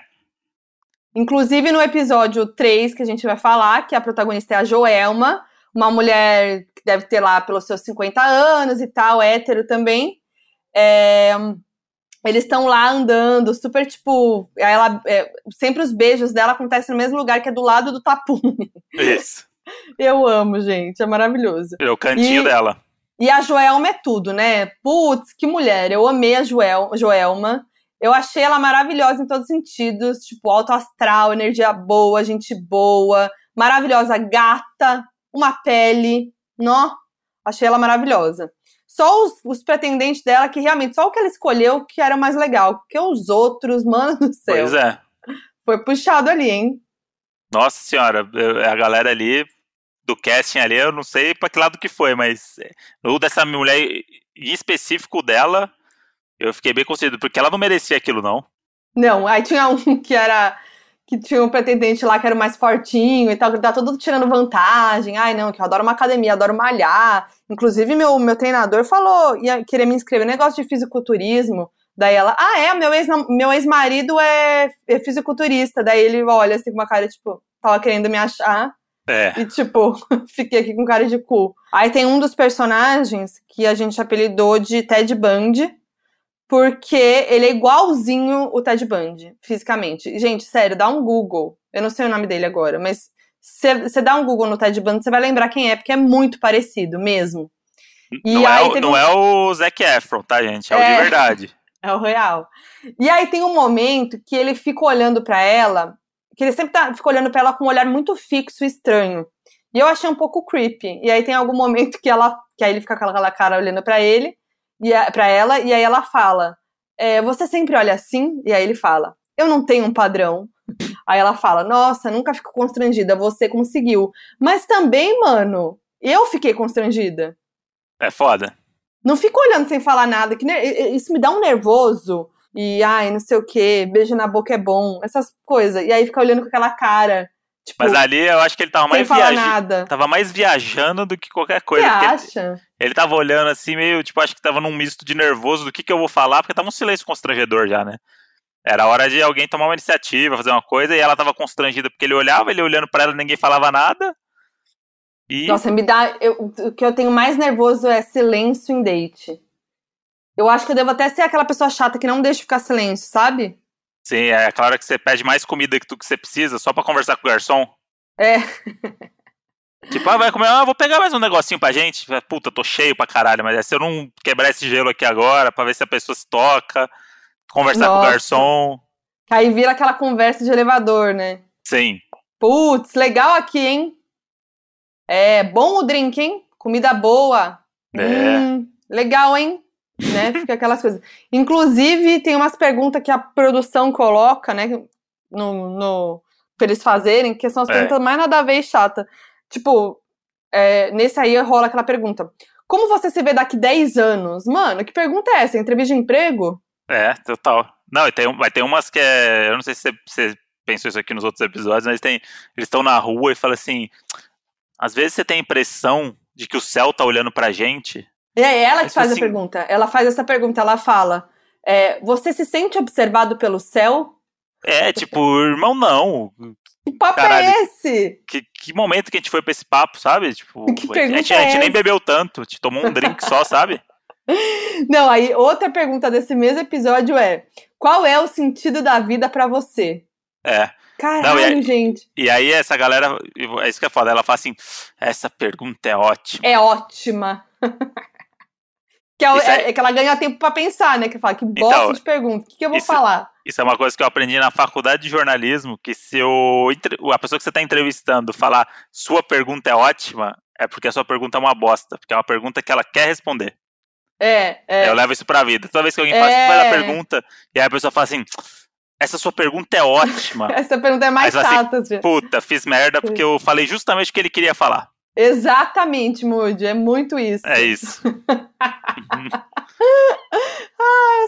Inclusive no episódio 3 que a gente vai falar, que a protagonista é a Joelma, uma mulher que deve ter lá pelos seus 50 anos e tal, hétero também. É, eles estão lá andando, super tipo. Ela, é, sempre os beijos dela acontecem no mesmo lugar que é do lado do tapume. Isso. Eu amo, gente, é maravilhoso. É o cantinho e, dela. E a Joelma é tudo, né? Putz, que mulher. Eu amei a Joel, Joelma. Eu achei ela maravilhosa em todos os sentidos, tipo, alto astral, energia boa, gente boa, maravilhosa, gata, uma pele, nó. Achei ela maravilhosa só os, os, pretendentes dela que realmente, só o que ela escolheu que era mais legal. Porque os outros, mano do céu. Pois é. Foi puxado ali, hein? Nossa senhora, a galera ali do casting ali, eu não sei pra que lado que foi, mas o dessa mulher em específico dela, eu fiquei bem considerado, porque ela não merecia aquilo, não. Não, aí tinha um que era que tinha um pretendente lá que era o mais fortinho e tal, que tá todo tirando vantagem. Ai, não, que eu adoro uma academia, adoro malhar. Inclusive, meu, meu treinador falou, ia querer me inscrever no negócio de fisiculturismo. Daí ela, ah, é, meu ex-marido meu ex -marido é, é fisiculturista. Daí ele olha assim com uma cara, tipo, tava querendo me achar. É. E, tipo, fiquei aqui com cara de cu. Aí tem um dos personagens que a gente apelidou de Ted Bundy, porque ele é igualzinho o Ted Bundy, fisicamente. Gente, sério, dá um Google. Eu não sei o nome dele agora, mas você dá um Google no Ted Bundy, você vai lembrar quem é, porque é muito parecido mesmo. E não, é, o, não um... é o Zac Efron, tá, gente? É, é, o de verdade. É o real. E aí tem um momento que ele fica olhando para ela, que ele sempre tá, fica olhando para ela com um olhar muito fixo e estranho. E eu achei um pouco creepy. E aí tem algum momento que ela, que aí ele fica com aquela cara olhando para ele, e para ela, e aí ela fala: é, "Você sempre olha assim?" E aí ele fala: "Eu não tenho um padrão." Aí ela fala: "Nossa, nunca fico constrangida, você conseguiu." Mas também, mano, eu fiquei constrangida. É foda. Não fico olhando sem falar nada, que isso me dá um nervoso. E, ai, não sei o que, beijo na boca é bom, essas coisas. E aí fica olhando com aquela cara. Tipo, Mas ali eu acho que ele tava mais viajando. Tava mais viajando do que qualquer coisa. Você acha? Ele, ele tava olhando assim, meio, tipo, acho que tava num misto de nervoso do que, que eu vou falar, porque tava um silêncio constrangedor já, né? Era hora de alguém tomar uma iniciativa, fazer uma coisa, e ela tava constrangida porque ele olhava, ele olhando para ela, ninguém falava nada. E... Nossa, me dá. Eu, o que eu tenho mais nervoso é silêncio em date. Eu acho que eu devo até ser aquela pessoa chata que não deixa ficar silêncio, sabe? Sim, é claro que você pede mais comida que tu que você precisa só para conversar com o garçom. É. Tipo, ah, vai comer, ah, vou pegar mais um negocinho pra gente. Puta, tô cheio pra caralho, mas é se eu não quebrar esse gelo aqui agora, pra ver se a pessoa se toca, conversar Nossa. com o garçom. Aí vira aquela conversa de elevador, né? Sim. Putz, legal aqui, hein? É bom o drink, hein? Comida boa. É. Hum, legal, hein? Né? Fica aquelas coisas. Inclusive, tem umas perguntas que a produção coloca, né? No, no, pra eles fazerem, que são as é. perguntas mais nada a ver e chata. Tipo, é, nesse aí rola aquela pergunta. Como você se vê daqui 10 anos? Mano, que pergunta é essa? Entrevista de emprego? É, total. Não, tem, vai ter umas que é. Eu não sei se você, você pensou isso aqui nos outros episódios, mas tem. Eles estão na rua e falam assim: às vezes você tem a impressão de que o céu tá olhando pra gente. É ela que faz assim, a pergunta. Ela faz essa pergunta, ela fala: é, Você se sente observado pelo céu? É, tipo, irmão, não. Que papo é Caralho, é esse? Que, que momento que a gente foi pra esse papo, sabe? Tipo, que pergunta a gente, é a gente nem bebeu tanto, a gente tomou um drink só, sabe? Não, aí outra pergunta desse mesmo episódio é: qual é o sentido da vida para você? É. Caralho, Não, e aí, gente. E aí essa galera, é isso que é foda, ela fala assim, essa pergunta é ótima. É ótima. que, é, é, é, que ela ganha tempo para pensar, né? Que fala, que bosta então, de pergunta, o que, que eu vou isso, falar? Isso é uma coisa que eu aprendi na faculdade de jornalismo, que se o, a pessoa que você está entrevistando falar sua pergunta é ótima, é porque a sua pergunta é uma bosta, porque é uma pergunta que ela quer responder. É, é. Eu levo isso pra vida. Toda vez que alguém faz, é. faz a pergunta, e aí a pessoa fala assim, essa sua pergunta é ótima. Essa pergunta é mais chata. Assim, Puta, fiz merda porque eu falei justamente o que ele queria falar. Exatamente, Moody. É muito isso. É isso. ah,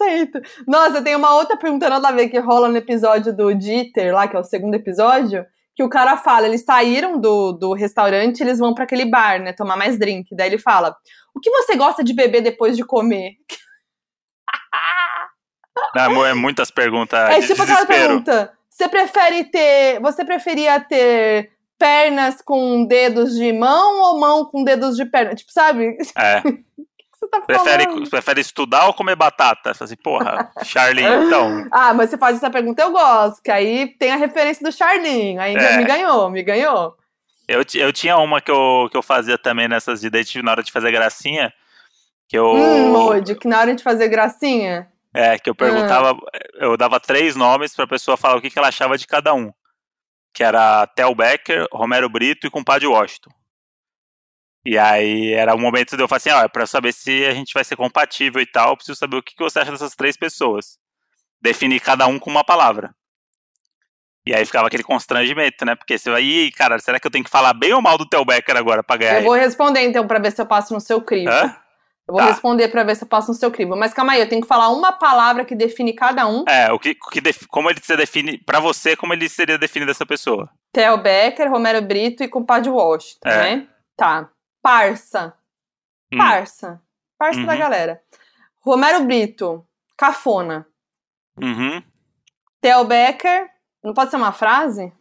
100%. Nossa, tem uma outra pergunta nada a ver que rola no episódio do Dieter, lá, que é o segundo episódio, que o cara fala, eles saíram do, do restaurante eles vão para aquele bar, né, tomar mais drink. Daí ele fala, o que você gosta de beber depois de comer? Não, é muitas perguntas. É de tipo desespero. aquela pergunta: você prefere ter. Você preferia ter pernas com dedos de mão ou mão com dedos de perna? Tipo, sabe? É. você tá prefere, prefere estudar ou comer batata? Você assim, porra, Charlinho, então. ah, mas você faz essa pergunta, eu gosto, que aí tem a referência do Charlinho. Aí é. me ganhou, me ganhou. Eu, eu tinha uma que eu, que eu fazia também nessas de date na hora de fazer gracinha. Que eu. Hum, Modi, que na hora de fazer gracinha. É, que eu perguntava, eu dava três nomes pra pessoa falar o que, que ela achava de cada um. Que era Tel Becker, Romero Brito e Compadre Washington. E aí era o momento de eu falar assim, ó, é pra saber se a gente vai ser compatível e tal, eu preciso saber o que, que você acha dessas três pessoas. Definir cada um com uma palavra. E aí ficava aquele constrangimento, né? Porque você vai, Ih, cara, será que eu tenho que falar bem ou mal do Tel Becker agora pra ganhar? Eu vou responder então pra ver se eu passo no seu crivo. Hã? Eu vou Tá. responder pra ver se eu passo no seu crivo. Mas calma aí, eu tenho que falar uma palavra que define cada um. É, o que, que def- como ele se define, pra você, como ele seria definido essa pessoa. Theo Becker, Romero Brito e Compadre Washington, É. né? Tá. Parça. Hum. Parça. Parça da Uhum. galera. Romero Brito, cafona. Uhum. Theo Becker, não pode ser uma frase?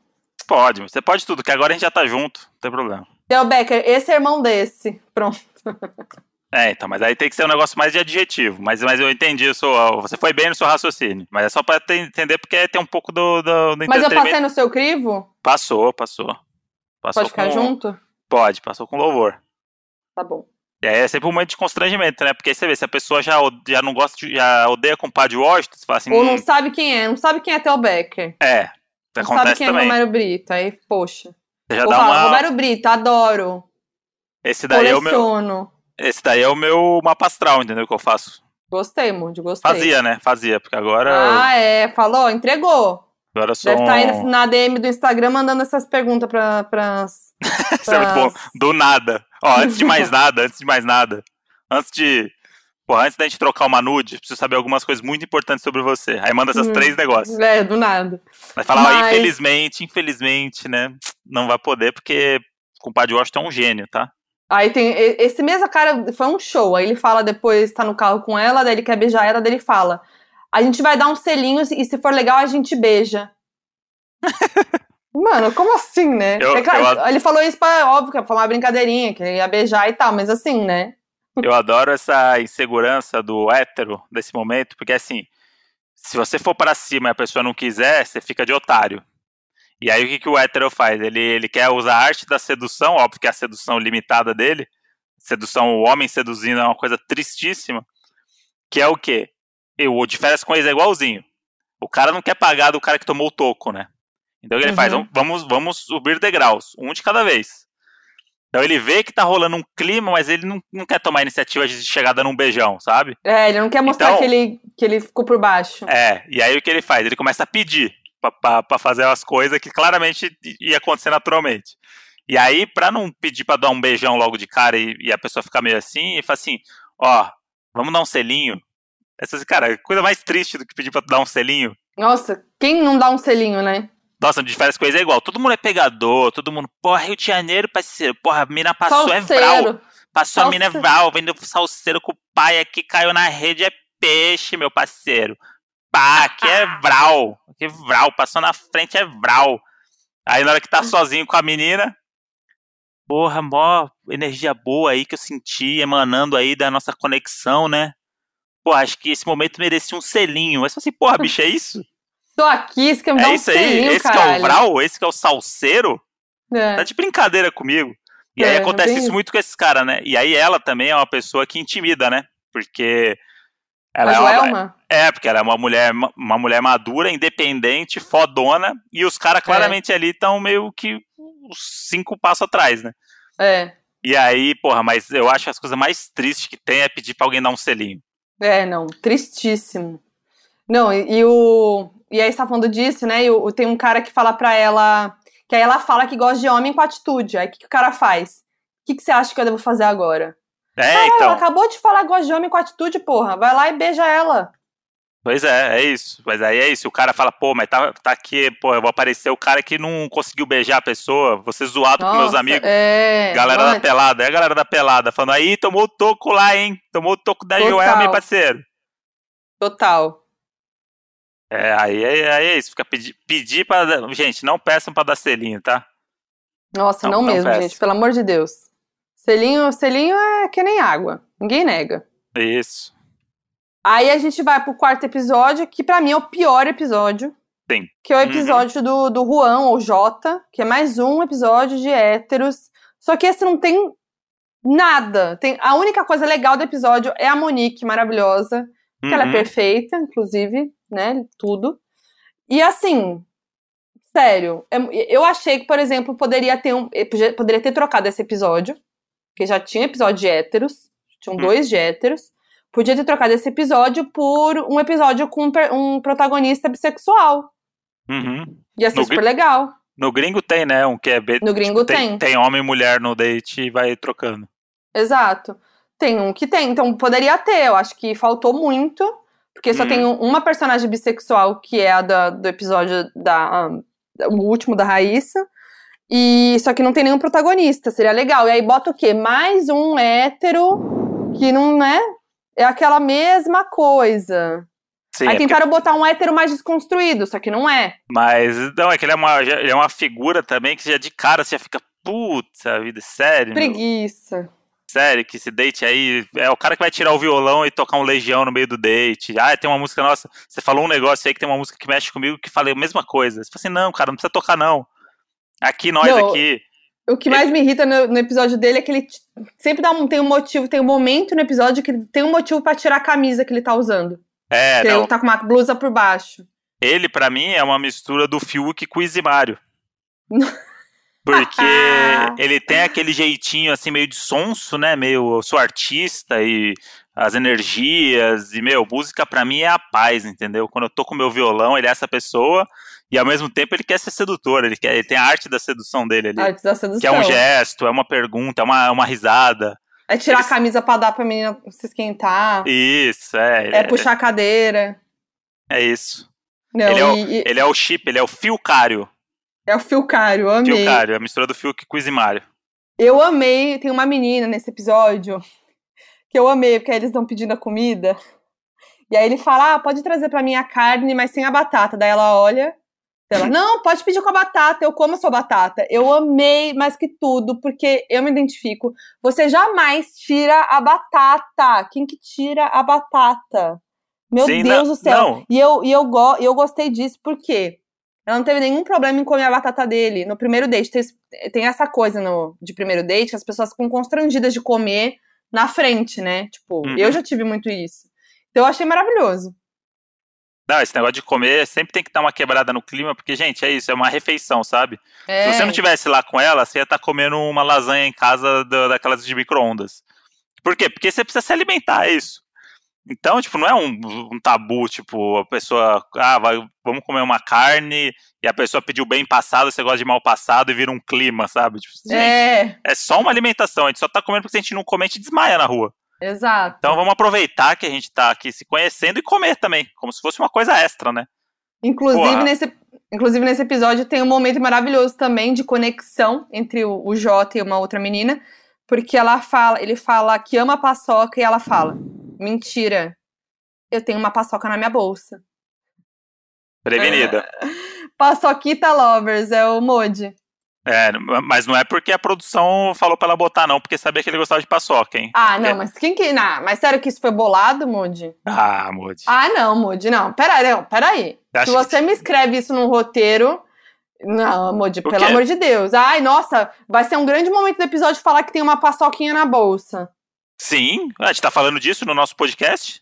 Pode, você pode tudo, que agora a gente já tá junto, não tem problema. Theo Becker, esse é irmão desse. Pronto. É, então, mas aí tem que ser um negócio mais de adjetivo. Mas, mas eu entendi, isso, ó, você foi bem no seu raciocínio. Mas é só pra entender porque tem um pouco do, do, do Mas eu passei no seu crivo? Passou, passou. Passou Pode ficar com- junto? Pode, passou com louvor. Tá bom. E aí é sempre um momento de constrangimento, né? Porque aí você vê, se a pessoa já, já não gosta, de, já odeia com o Padre Washington, você fala assim, Ou não hum, sabe quem é, não sabe quem é Theo Becker. é, Não sabe quem também. é Romero Brito. Aí, poxa. Você já Ou dá fala, uma... Romero Brito, adoro. Esse daí é o meu... Esse daí é o meu mapa astral, entendeu? Que eu faço. Gostei, Mude, gostei. Fazia, né? Fazia, porque agora, Ah, é. Falou, entregou. agora sou Deve estar um... indo na DM do Instagram mandando essas perguntas pra, pras. Isso é muito bom. Do nada. Ó, antes de mais nada, antes de mais nada. Antes de. Pô, antes da gente trocar uma nude, preciso saber algumas coisas muito importantes sobre você. Aí manda esses Hum. três negócios. É, do nada. Vai falar, ó, Mas- infelizmente, infelizmente, né? Não vai poder, porque o compadre Washington é um gênio, tá? Aí tem. Esse mesmo cara foi um show. Aí ele fala depois, tá no carro com ela, daí ele quer beijar ela, daí ele fala. A gente vai dar um selinho e se for legal a gente beija. Mano, como assim, né? Eu- É claro, eu Ele falou isso pra, óbvio, que foi uma brincadeirinha, que ele ia beijar e tal, mas assim, né? Eu adoro essa insegurança do hétero desse momento, porque assim, se você for pra cima e a pessoa não quiser, você fica de otário. E aí o que, que o hétero faz? Ele, ele quer usar a arte da sedução, óbvio que é a sedução limitada dele. Sedução, o homem seduzindo é uma coisa tristíssima. Que é o quê? Eu, o de férias com eles é igualzinho. O cara não quer pagar do cara que tomou o toco, né? Então o que ele Uhum. faz? Vamos, vamos subir degraus, um de cada vez. Então ele vê que tá rolando um clima, mas ele não, não quer tomar iniciativa de chegar dando um beijão, sabe? É, ele não quer mostrar Então- que, ele, que ele ficou por baixo. É, e aí o que ele faz? Ele começa a pedir pra fazer as coisas que claramente ia acontecer naturalmente. E aí, pra não pedir pra dar um beijão logo de cara e, e a pessoa ficar meio assim, ele fala assim: ó, vamos dar um selinho. Essas, cara, coisa mais triste do que pedir pra dar um selinho. Nossa, quem não dá um selinho, né? Nossa, de férias coisa é igual. Todo mundo é pegador, todo mundo, porra, Rio de Janeiro, parceiro, porra, a mina passou, é vral. Salseiro. Passou a mina é Salseiro. vral, vendo salseiro com o pai aqui, caiu na rede, é peixe, meu parceiro. Pá, aqui é vral. Aqui é vral, passou na frente é vral. Aí na hora que tá sozinho com a menina, porra, mó energia boa aí que eu senti emanando aí da nossa conexão, né? Pô, acho que esse momento merecia um selinho. Mas assim, porra, bicho, é isso? Tô aqui, você quer me dar É um isso aí? selinho, Esse que é o caralho. vral? Esse que é o salseiro? É. Tá de brincadeira comigo. E aí É, acontece isso isso. muito com esses caras, né? E aí ela também é uma pessoa que intimida, né? Porque ela a é uma, Joelma? é, porque ela é uma mulher, uma mulher madura, independente, fodona, e os caras claramente ali estão meio que uns cinco passos atrás, né? É. E aí, porra, mas eu acho que as coisas mais tristes que tem é pedir pra alguém dar um selinho. É, não, tristíssimo. Não, e, e o. E aí você tá falando disso, né? E o, tem um cara que fala pra ela. Que aí ela fala que gosta de homem com atitude. Aí o que, que o cara faz? O que, que você acha que eu devo fazer agora? É, Ela então. acabou de falar que gosta de homem com atitude, porra. Vai lá e beija ela. Pois é, é isso. Mas aí é isso. O cara fala, pô, mas tá, tá aqui, pô, eu vou aparecer o cara que não conseguiu beijar a pessoa, vou ser zoado com meus Nossa, amigos. É. Galera Mano, da pelada, é a galera da pelada, falando aí, tomou o toco lá, hein? Tomou o toco da. Joelma, hein, parceiro? Total. É, aí, aí, aí é isso, fica pedir, pedir pra. Gente, não peçam pra dar selinho, tá? Nossa, Não, não, não mesmo, peça. gente. Pelo amor de Deus. Selinho, selinho é que nem água. Ninguém nega. Isso. Aí a gente vai pro quarto episódio, que pra mim é o pior episódio. Sim. Que é o Uhum. episódio do, do Juan, ou Jota, que é mais um episódio de héteros. Só que esse não tem nada. Tem, a única coisa legal do episódio é a Monique, maravilhosa. Que ela é Uhum. perfeita, inclusive, né? Tudo. E assim, sério, eu achei que, por exemplo, poderia ter um. Poderia ter trocado esse episódio, que já tinha episódio de héteros, tinham Hum. dois de héteros. Podia ter trocado esse episódio por um episódio com um protagonista bissexual. Uhum. Ia ser No super legal. No gringo tem, né? Um que é. be- No gringo tem. tem. Tem homem e mulher no date e vai trocando. Exato. Tem um que tem, então poderia ter. Eu acho que faltou muito, porque só Uhum. tem um- uma personagem bissexual que é a da- do episódio da. um, o último da Raíssa. E só que não tem nenhum protagonista, seria legal. E aí bota o quê? Mais um hétero que não é. É aquela mesma coisa. Sim, aí é porque- tentaram botar um hétero mais desconstruído, só que não é. mas não, é que ele é, uma, ele é uma figura também que já de cara você já fica, putz, a vida, sério, meu? Preguiça. sério, que esse date aí é o cara que vai tirar o violão e tocar um legião no meio do date. Ah, tem uma música, nossa, você falou um negócio aí que tem uma música que mexe comigo que falei a mesma coisa. Você fala assim, não, cara, não precisa tocar não. Aqui, nós Não, aqui. O que mais me irrita no, no episódio dele é que ele sempre dá um, tem um motivo, tem um momento no episódio que ele tem um motivo pra tirar a camisa que ele tá usando. É, que não. ele tá com uma blusa por baixo. Ele, pra mim, é uma mistura do Fiuk com o Isimário. Porque ele tem aquele jeitinho assim, meio de sonso, né? Meio, eu sou artista e as energias. E, meu, música pra mim é a paz, entendeu? Quando eu tô com meu violão, ele é essa pessoa. E ao mesmo tempo ele quer ser sedutor, ele, quer, ele tem a arte da sedução dele ali. Arte da sedução. Que é um gesto, é uma pergunta, é uma, uma risada. É tirar Eles- a camisa pra dar pra menina se esquentar. Isso, é. É puxar a cadeira. É isso. Não, Ele é o- e- e- Ele é o chip, ele é o fiocário. é o Filcário, eu amei. Fiocário, é a mistura do Fiuk com o Isimário. Eu amei, tem uma menina nesse episódio que eu amei, porque aí eles estão pedindo a comida. E aí ele fala: ah, pode trazer pra mim a carne, mas sem a batata. Daí ela olha. Não, pode pedir com a batata, eu como a sua batata. Eu amei mais que tudo, porque eu me identifico. Você jamais tira a batata. Quem que tira a batata? Meu Sim, Deus não- do céu. não. E eu, e eu, go, eu gostei disso, por quê? Ela não teve nenhum problema em comer a batata dele. No primeiro date, tem, tem essa coisa no, de primeiro date, que as pessoas ficam constrangidas de comer na frente, né? Tipo, Uhum. eu já tive muito isso. Então eu achei maravilhoso. Não, esse negócio de comer sempre tem que dar uma quebrada no clima, porque, gente, é isso, é uma refeição, sabe? É, Se você não tivesse lá com ela, você ia estar comendo uma lasanha em casa da- daquelas de micro-ondas. Por quê? Porque você precisa se alimentar, é isso. Então, tipo, não é um, um tabu, tipo, a pessoa, ah, vai, vamos comer uma carne, e a pessoa pediu bem passado, você gosta de mal passado e vira um clima, sabe? Tipo, gente, é, é só uma alimentação, a gente só tá comendo porque se a gente não comer, a gente desmaia na rua. Exato. Então vamos aproveitar que a gente tá aqui se conhecendo e comer também, como se fosse uma coisa extra, né? Inclusive Porra. nesse, inclusive, nesse episódio tem um momento maravilhoso também de conexão entre o, o Jota e uma outra menina, porque ela fala, ele fala que ama paçoca e ela fala: Mentira, eu tenho uma paçoca na minha bolsa. Prevenida. Paçoquita Lovers, é o Modi. É, mas não é porque a produção falou pra ela botar, não, porque sabia que ele gostava de paçoca, hein? Ah, não, É. mas quem que. Não, mas sério que isso foi bolado, Modi? Ah, Moody. Ah, não, Modi, não. Peraí, não, peraí. Se você me escreve isso num roteiro. Não, Por pelo amor de Deus. Ai, nossa, vai ser um grande momento do episódio falar que tem uma paçoquinha na bolsa. Sim, a gente tá falando disso no nosso podcast?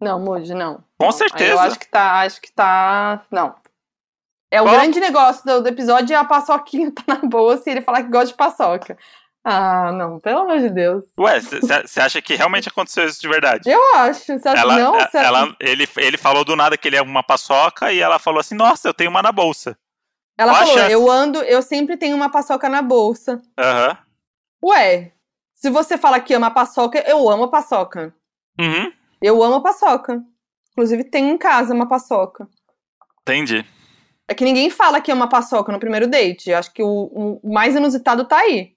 Não, Moody, não. Com Não, certeza. Eu acho que tá, acho que tá. Não. É o grande negócio do, do episódio é a paçoquinha tá na bolsa e ele falar que gosta de paçoca. Ah, não, pelo amor de Deus. Ué, você acha que realmente aconteceu isso de verdade? Eu acho. Você acha Ela, que não? a- Você- ela, ele, ele falou do nada que ele é uma paçoca e ela falou assim: Nossa, eu tenho uma na bolsa. Ela qual falou, eu ando, eu sempre tenho uma paçoca na bolsa. Aham. Ué, se você fala que ama paçoca, eu amo paçoca. Uhum. Eu amo paçoca. Inclusive, tem em casa uma paçoca. Entendi. É que ninguém fala que ama paçoca no primeiro date. Eu acho que o, o mais inusitado tá aí.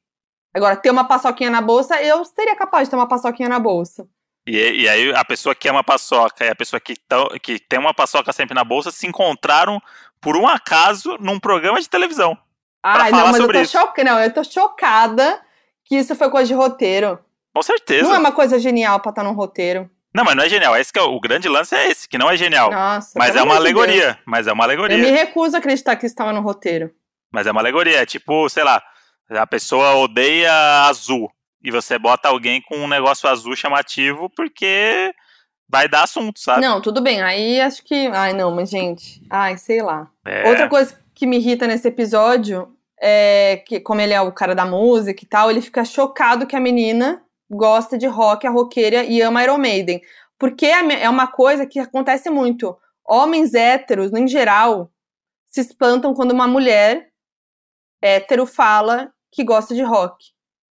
Agora, ter uma paçoquinha na bolsa, eu seria capaz de ter uma paçoquinha na bolsa. E, e aí a pessoa que ama paçoca e a pessoa que, que tem uma paçoca sempre na bolsa se encontraram por um acaso num programa de televisão. Falar não, mas eu tô chocada. Não, eu tô chocada que isso foi coisa de roteiro. Com certeza. Não é uma coisa genial pra estar num roteiro. Não, mas não é genial. Esse que é o, grande lance é esse, que não é genial. Nossa. mas é uma de Deus. alegoria. Mas é uma Eu me alegoria. recuso a acreditar que estava no roteiro. Mas é uma alegoria. É tipo, sei lá, a pessoa odeia azul. E você bota alguém com um negócio azul chamativo porque vai dar assunto, sabe? Não, tudo bem. Aí acho que. Ai, não, mas gente. Ai, sei lá. É, Outra coisa que me irrita nesse episódio é que, como ele é o cara da música e tal, ele fica chocado que a menina gosta de rock, a roqueira e ama Iron Maiden. Porque é é uma coisa que acontece muito. Homens héteros, em geral, se espantam quando uma mulher hétero fala que gosta de rock.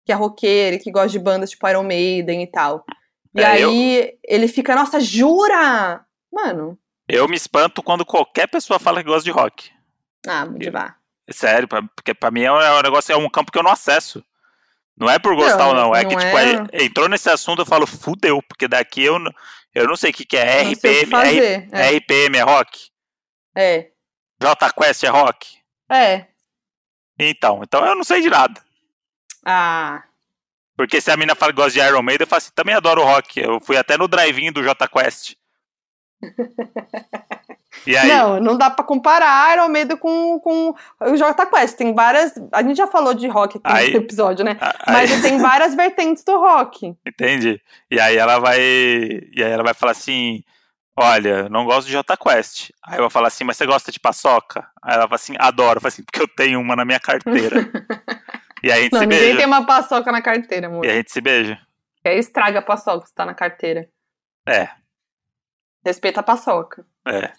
que é roqueiro, e que gosta de bandas tipo Iron Maiden e tal. E É, aí ele fica, nossa, jura? Mano, Eu me espanto quando qualquer pessoa fala que gosta de rock. ah, Mudivá. Sério, pra- porque pra mim é é um negócio, é um campo que eu não acesso. Não é por gostar Não, ou não, é não que, tipo, é- entrou nesse assunto, eu falo, fudeu, porque daqui eu, não- eu não sei o que, que é o que RPM, fazer. é, RPM é rock, É. J Quest é rock. É. é. Então, então eu não sei de nada. Ah. Porque se a mina fala que gosta de Iron Maiden, eu falo assim, também adoro rock. Eu fui até no drive-in do J Quest. Aí, Não, não dá pra comparar Iron Maiden com, com o Jota Quest. Tem várias. A gente já falou de rock aqui Aí- no episódio, né? a- Mas aí- tem várias vertentes do rock. Entende? E aí ela vai. E aí ela vai falar assim: Olha, não gosto de J Quest. Aí eu vou falar assim, mas você gosta de paçoca? Aí ela fala assim, adoro. Eu falo assim, porque eu tenho uma na minha carteira. e aí a gente Não, se ninguém beija. tem uma paçoca na carteira, amor. E a gente se beija. E aí estraga a paçoca se tá na carteira. É, Respeita a paçoca. é.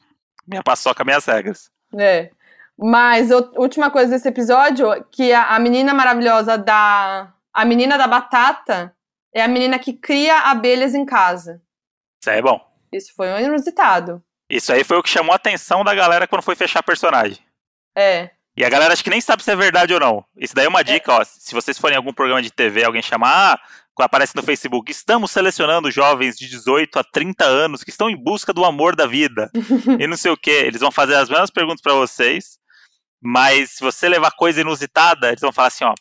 Minha paçoca, minhas regras. É. Mas última coisa desse episódio, que a, a menina maravilhosa da. A menina da batata é a menina que cria abelhas em casa. Isso aí é bom. Isso foi um inusitado. Isso aí foi o que chamou a atenção da galera quando foi fechar personagem. É. E a galera acho que nem sabe se é verdade ou não. Isso daí é uma dica, ó. Se vocês forem em algum programa de TV, alguém chamar, ah, aparece no Facebook, estamos selecionando jovens de 18 a 30 anos que estão em busca do amor da vida. e não sei o que. Eles vão fazer as mesmas perguntas pra vocês, mas se você levar coisa inusitada, eles vão falar assim, ó.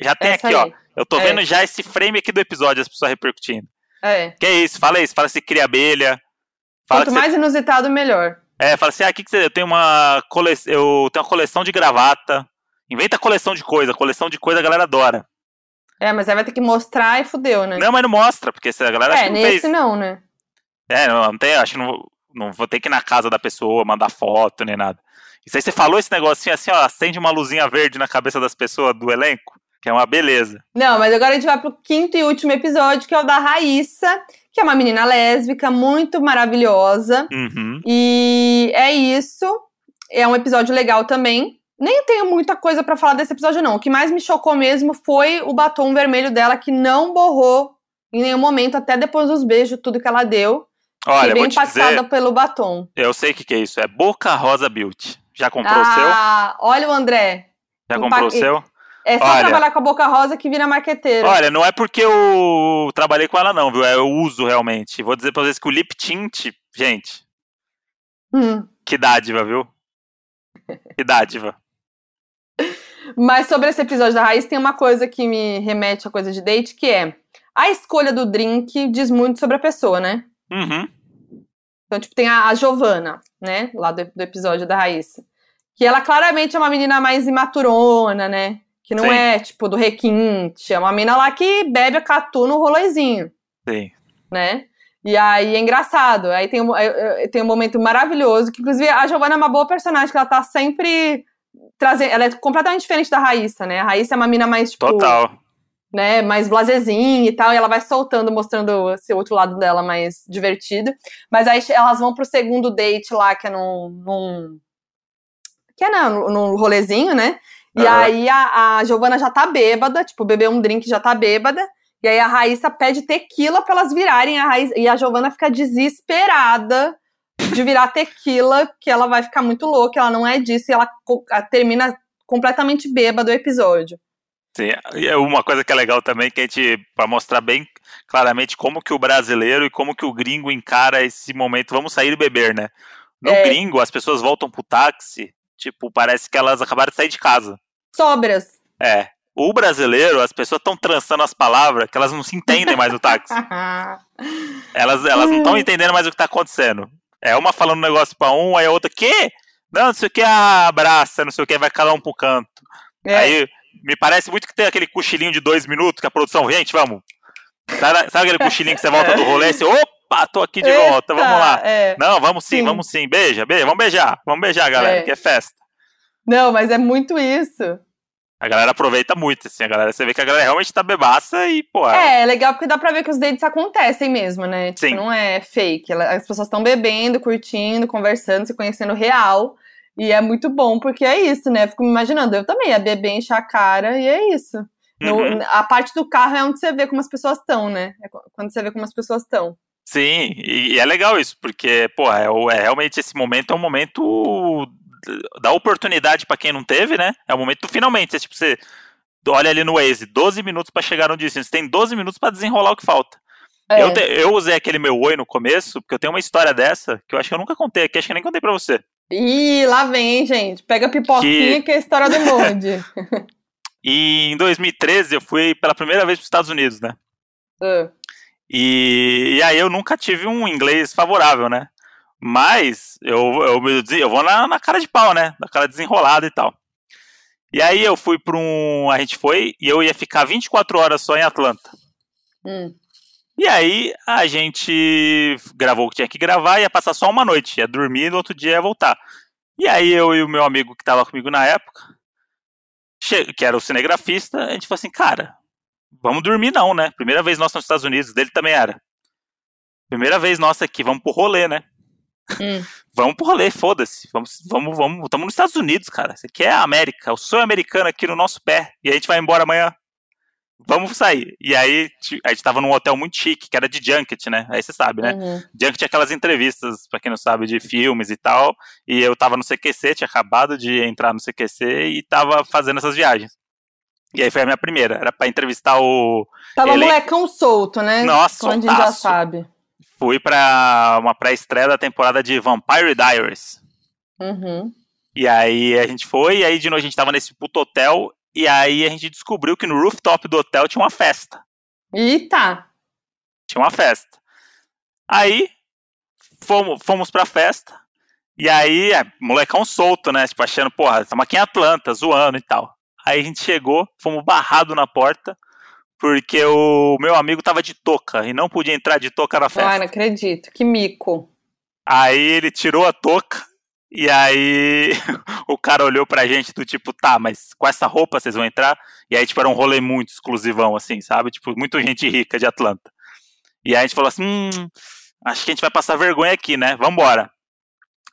Já tem Essa aqui, aí. ó. Eu tô É. vendo já esse frame aqui do episódio, as pessoas repercutindo. É. Que é isso? Fala isso, fala se cria abelha. Quanto que você mais inusitado, melhor. é, fala assim, ah, que que você, eu tenho uma cole... eu tenho uma coleção de gravata. Inventa coleção de coisa, coleção de coisa a galera adora. É, mas aí vai ter que mostrar e fudeu, né? Não, mas não mostra, porque se a galera é, que não nesse fez. não, né? É, não, não tem, acho que não, vou- não vou ter que ir na casa da pessoa, mandar foto, nem nada. Isso aí você falou esse negocinho assim, ó, acende uma luzinha verde na cabeça das pessoas do elenco, que é uma beleza. Não, mas agora a gente vai pro quinto e último episódio, que é o da Raíssa, que é uma menina lésbica muito maravilhosa. Uhum. E é isso. É um episódio legal também. Nem tenho muita coisa pra falar desse episódio, não. O que mais me chocou mesmo foi o batom vermelho dela, que não borrou em nenhum momento, até depois dos beijos, tudo que ela deu. Olha, bem impactada dizer, pelo batom. eu sei o que, que é isso, é Boca Rosa Beauty. Já comprou o seu? ah, olha o André. Já impact- comprou o seu? É só Olha. trabalhar com a boca rosa que vira marqueteiro. Olha, não é porque eu trabalhei com ela não, viu? É, Eu uso realmente. Vou dizer pra vocês que o lip tint, gente, Hum. que dádiva, viu? Que dádiva. Mas sobre esse episódio da Raiz, tem uma coisa que me remete a coisa de date, que é a escolha do drink diz muito sobre a pessoa, né? Uhum. Então, tipo, tem a, a Giovana, né? Lá do, do episódio da Raíssa. Que ela claramente é uma menina mais imaturona, né? Que não Sim. é, tipo, do requinte. É uma menina lá que bebe a catu no rolezinho, Sim. né? E aí é engraçado. Aí tem um, é- é- tem um momento maravilhoso, que inclusive a Giovana é uma boa personagem, que ela tá sempre trazendo. Ela é completamente diferente da Raíssa, né? A Raíssa é uma menina mais, tipo, Total. né, mais blazezinha e tal, e ela vai soltando, mostrando esse outro lado dela mais divertido. Mas aí elas vão pro segundo date lá, que é num. num- que é no, no rolezinho, né? E Aham. aí a, a Giovana já tá bêbada, tipo, bebeu um drink já tá bêbada. E aí a Raíssa pede tequila pra elas virarem a Raíssa. E a Giovana fica desesperada de virar tequila, que ela vai ficar muito louca, ela não é disso, e ela termina completamente bêbada o episódio. Sim. E é uma coisa que é legal também, que a gente, pra mostrar bem claramente como que o brasileiro e como que o gringo encara esse momento, vamos sair e beber, né? No É. gringo, as pessoas voltam pro táxi, tipo, parece que elas acabaram de sair de casa. Sobras. É. O brasileiro, as pessoas estão trançando as palavras que elas não se entendem mais no táxi. Elas, elas não estão entendendo mais o que tá acontecendo. É uma falando um negócio pra um, aí a outra, quê? Não, não sei o que, abraça, não sei o que, vai cada um pro canto. É. Aí me parece muito que tem aquele cochilinho de dois minutos que a produção, gente, vamos. Sabe, sabe aquele cochilinho que você volta do rolê e você, opa, tô aqui de Eita, volta, vamos lá. é. Não, vamos sim, Sim. vamos sim, beija, beija, vamos beijar, vamos beijar, galera, É. que é festa. Não, mas é muito isso. A galera aproveita muito, assim, a galera, você vê que a galera realmente tá bebaça e, pô, É, é legal porque dá pra ver que os dates acontecem mesmo, né? Tipo, Sim. não é fake. As pessoas estão bebendo, curtindo, conversando, se conhecendo real. E é muito bom, porque é isso, né? Fico me imaginando, eu também ia beber, encher a cara, e é isso. No- Uhum. a parte do carro é onde você vê como as pessoas estão, né? É qu- quando você vê como as pessoas estão. Sim, e, e é legal isso, porque, pô, é, é realmente esse momento é um momento da oportunidade pra quem não teve, né? É o momento do finalmente. É tipo, você olha ali no Waze, 12 minutos pra chegar no destino. Você tem 12 minutos pra desenrolar o que falta. É. Eu, te- eu usei aquele meu oi no começo, porque eu tenho uma história dessa que eu acho que eu nunca contei aqui, acho que eu nem contei pra você. Ih, lá vem, gente? Pega a pipoquinha Que- que, é a história do Monde. E em 2013 eu fui pela primeira vez pros Estados Unidos, né? Ah, E, e aí eu nunca tive um inglês favorável, né? Mas eu, eu, desen- eu vou na, na cara de pau, né? Na cara desenrolada e tal. E aí eu fui pra um. A gente foi e eu ia ficar 24 horas só em Atlanta. hum. E aí a gente gravou o que tinha que gravar, ia passar só uma noite, ia dormir e no outro dia ia voltar. E aí eu e o meu amigo que tava comigo na época, que era o cinegrafista, a gente falou assim, cara, vamos dormir não, né? Primeira vez nossa nos Estados Unidos, dele também era. Primeira vez nossa aqui, vamos pro rolê, né? Hum. Vamos pro rolê, foda-se. Vamos, vamos, vamos. Estamos nos Estados Unidos, cara. Isso aqui é a América, o sonho americano aqui no nosso pé. E a gente vai embora amanhã. Vamos sair. E aí a gente tava num hotel muito chique, que era de junket, né? Aí você sabe, né? Uhum. Junket é aquelas entrevistas, pra quem não sabe, de filmes e tal. E eu tava no CQC, tinha acabado de entrar no CQC e tava fazendo essas viagens. E aí foi a minha primeira, era pra entrevistar o. Tava Ele- molecão solto, né? Nossa, Como a gente já sabe. Fui pra uma pré-estreia da temporada de Vampire Diaries. Uhum. E aí a gente foi, e aí de noite a gente tava nesse puto hotel, e aí a gente descobriu que no rooftop do hotel tinha uma festa. Eita! Tinha uma festa. Aí fomos, fomos pra festa, e aí, é, molecão solto, né? Tipo, achando, porra, estamos aqui em Atlanta, zoando e tal. Aí a gente chegou, fomos barrado na porta, porque o meu amigo tava de touca e não podia entrar de touca na festa. Ai, não acredito. Que mico. Aí ele tirou a touca e aí o cara olhou pra gente do tipo, tá, mas com essa roupa vocês vão entrar? E aí, tipo, era um rolê muito exclusivão, assim, sabe? Tipo, muita gente rica de Atlanta. E aí a gente falou assim, hum, acho que a gente vai passar vergonha aqui, né? Vambora.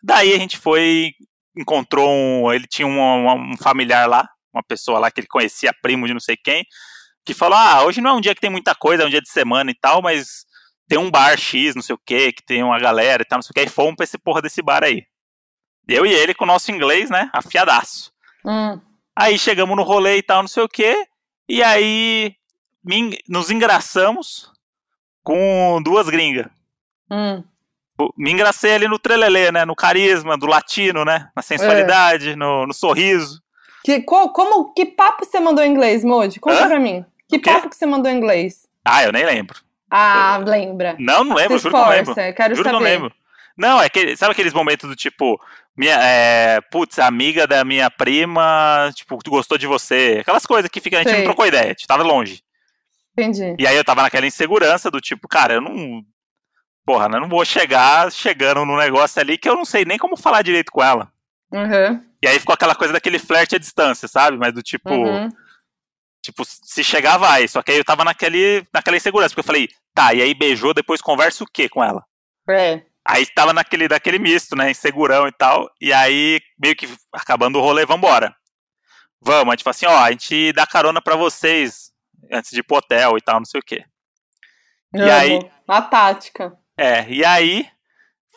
Daí a gente foi, encontrou um, ele tinha um, um familiar lá, uma pessoa lá que ele conhecia, primo de não sei quem, que falou, ah, hoje não é um dia que tem muita coisa, é um dia de semana e tal, mas tem um bar X, não sei o que, que tem uma galera e tal, não sei o que, e fomos pra esse porra desse bar aí. Eu e ele com o nosso inglês, né, afiadaço. Hum. Aí chegamos no rolê e tal, não sei o que, e aí nos engraçamos com duas gringas. Hum. Me engracei ali no trelelê, né, no carisma do latino, né, na sensualidade, no, no sorriso. Que, qual- como, que papo você mandou em inglês, Moji? Conta Hã? pra mim. Que quê? papo que você mandou em inglês? Ah, eu nem lembro. Ah, lembra. Não, não lembro, Se juro que eu não lembro. eu quero Juro que eu saber. não lembro. Não, é que, sabe aqueles momentos do tipo, minha, é, putz, amiga da minha prima, tipo, gostou de você. Aquelas coisas que fica, a gente Sei. não trocou ideia, a gente tava longe. Entendi. E aí eu tava naquela insegurança do tipo, cara, eu não. Porra, né, eu não vou chegar chegando num negócio ali que eu não sei nem como falar direito com ela. Uhum. E aí ficou aquela coisa daquele flerte à distância, sabe? Mas do tipo, Uhum. Tipo, se chegar, vai. Só que aí eu tava naquele, naquela insegurança, porque eu falei, tá, e aí beijou, depois conversa o quê com ela? É. Aí tava naquele, daquele misto, né? Insegurão e tal. E aí, meio que acabando o rolê, vambora. Vamos, a gente fala assim, ó, a gente dá carona pra vocês antes de ir pro hotel e tal, não sei o quê. E Amo. aí- A tática. É, e aí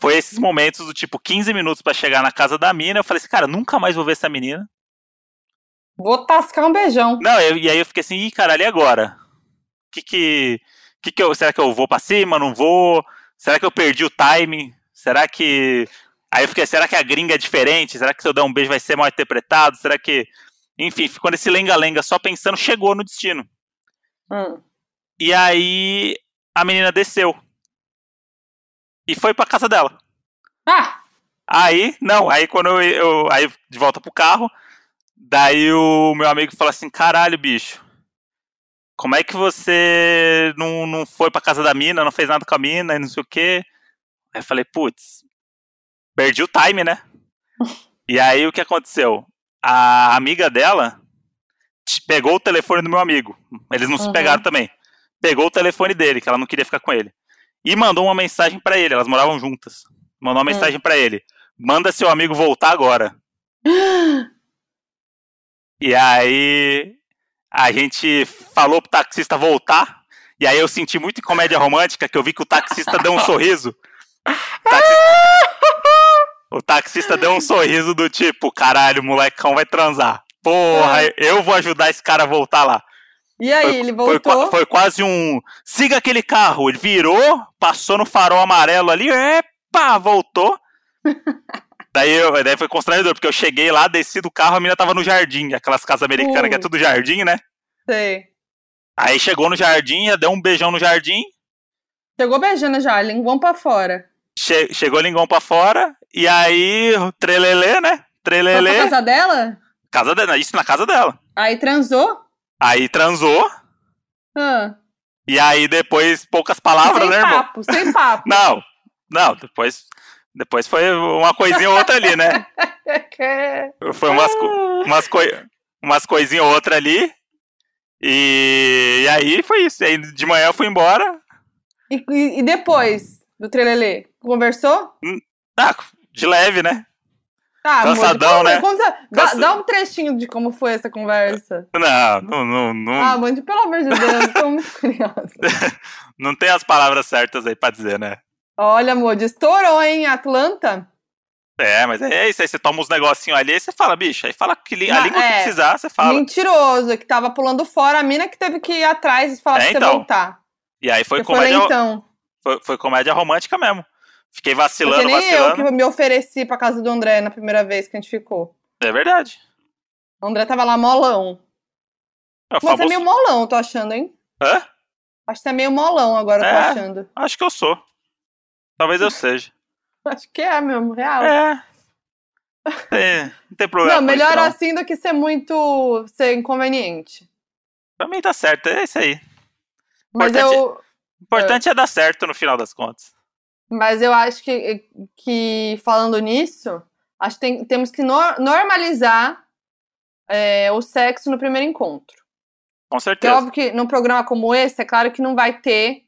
foi esses momentos do tipo 15 minutos pra chegar na casa da mina. Eu falei assim, cara, nunca mais vou ver essa menina. Vou tascar um beijão. Não, eu- e aí eu fiquei assim, ih, caralho, e agora? Que que. que, que eu, será que eu vou pra cima? Não vou? Será que eu perdi o timing? Será que. Aí eu fiquei, será que a gringa é diferente? Será que se eu der um beijo vai ser mal interpretado? Será que. Enfim, ficou nesse lenga-lenga só pensando, chegou no destino. Hum. E aí a menina desceu. E foi pra casa dela. Ah! Aí, não, aí quando eu, eu- aí de volta pro carro, daí o meu amigo falou assim, caralho, bicho, como é que você não, não foi pra casa da mina, não fez nada com a mina e não sei o quê? Aí eu falei, putz, perdi o time, né? e aí o que aconteceu? A amiga dela pegou o telefone do meu amigo, eles não se Uhum. pegaram também, pegou o telefone dele, que ela não queria ficar com ele, e mandou uma mensagem pra ele, elas moravam juntas, mandou uma Hum. mensagem pra ele, manda seu amigo voltar agora. E aí a gente falou pro taxista voltar. E aí eu senti muito em comédia romântica que eu vi que o taxista deu um sorriso. O taxista, o taxista deu um sorriso do tipo, caralho, o molecão vai transar. Porra, eu vou ajudar esse cara a voltar lá. E aí, Foi- ele Foi, voltou. qua- foi quase um. Siga aquele carro. Ele virou, passou no farol amarelo ali, epa, voltou. daí, eu, daí foi constrangedor, porque eu cheguei lá, desci do carro, a menina tava no jardim, aquelas casas americanas que é Uh. tudo jardim, né? Sei. Aí chegou no jardim, deu um beijão no jardim, Chegou beijando já, linguão pra fora. che- chegou linguão pra fora, e aí, trelelê, né? Trelelê, casa dela? casa dela, isso na casa dela. Aí transou? Aí transou, Ah, e aí depois, poucas palavras, sem né, irmão? papo, sem papo. Não, não, depois, depois foi uma coisinha ou outra ali, né? Foi umas, co- umas, coi umas coisinhas ou outra ali. E, e aí foi isso. E aí de manhã eu fui embora. E, e- depois do trelelê? Conversou? Ah, de leve, né? Ah, amor, Cansadão, né? dá, dá um trechinho de como foi essa conversa. Não, não, não, não, Ah, Mandy, pelo amor de Deus, tô muito curiosa. não tem as palavras certas aí pra dizer, né? Olha, amor, estourou, hein, Atlanta? É, mas é isso. Aí você toma uns negocinhos ali e você fala, bicho. Aí fala que li- a língua que é. precisar, você fala. Mentiroso, que tava pulando fora, a mina que teve que ir atrás e falar É, pra você então. voltar. E aí foi Você foi comédia, então. foi, foi comédia romântica mesmo. Fiquei Porque vacilando, nem eu vacilando. que me ofereci pra casa do André na primeira vez que a gente ficou. É verdade. O André tava lá molão. É Você é meio molão, tô achando, hein? Hã? Acho que você é meio molão agora, tô É. achando. Acho que eu sou. Talvez eu seja. Acho que é mesmo, real. É. Tem- não tem problema. Não, isso, melhor não. assim do que ser muito. ser inconveniente. Pra mim tá certo, é isso aí. Mas Importante- eu, O importante é dar certo no final das contas. mas eu acho que, que falando nisso, acho que tem- temos que nor- normalizar é, o sexo no primeiro encontro. Com é certeza. óbvio que num programa como esse, é claro que não vai ter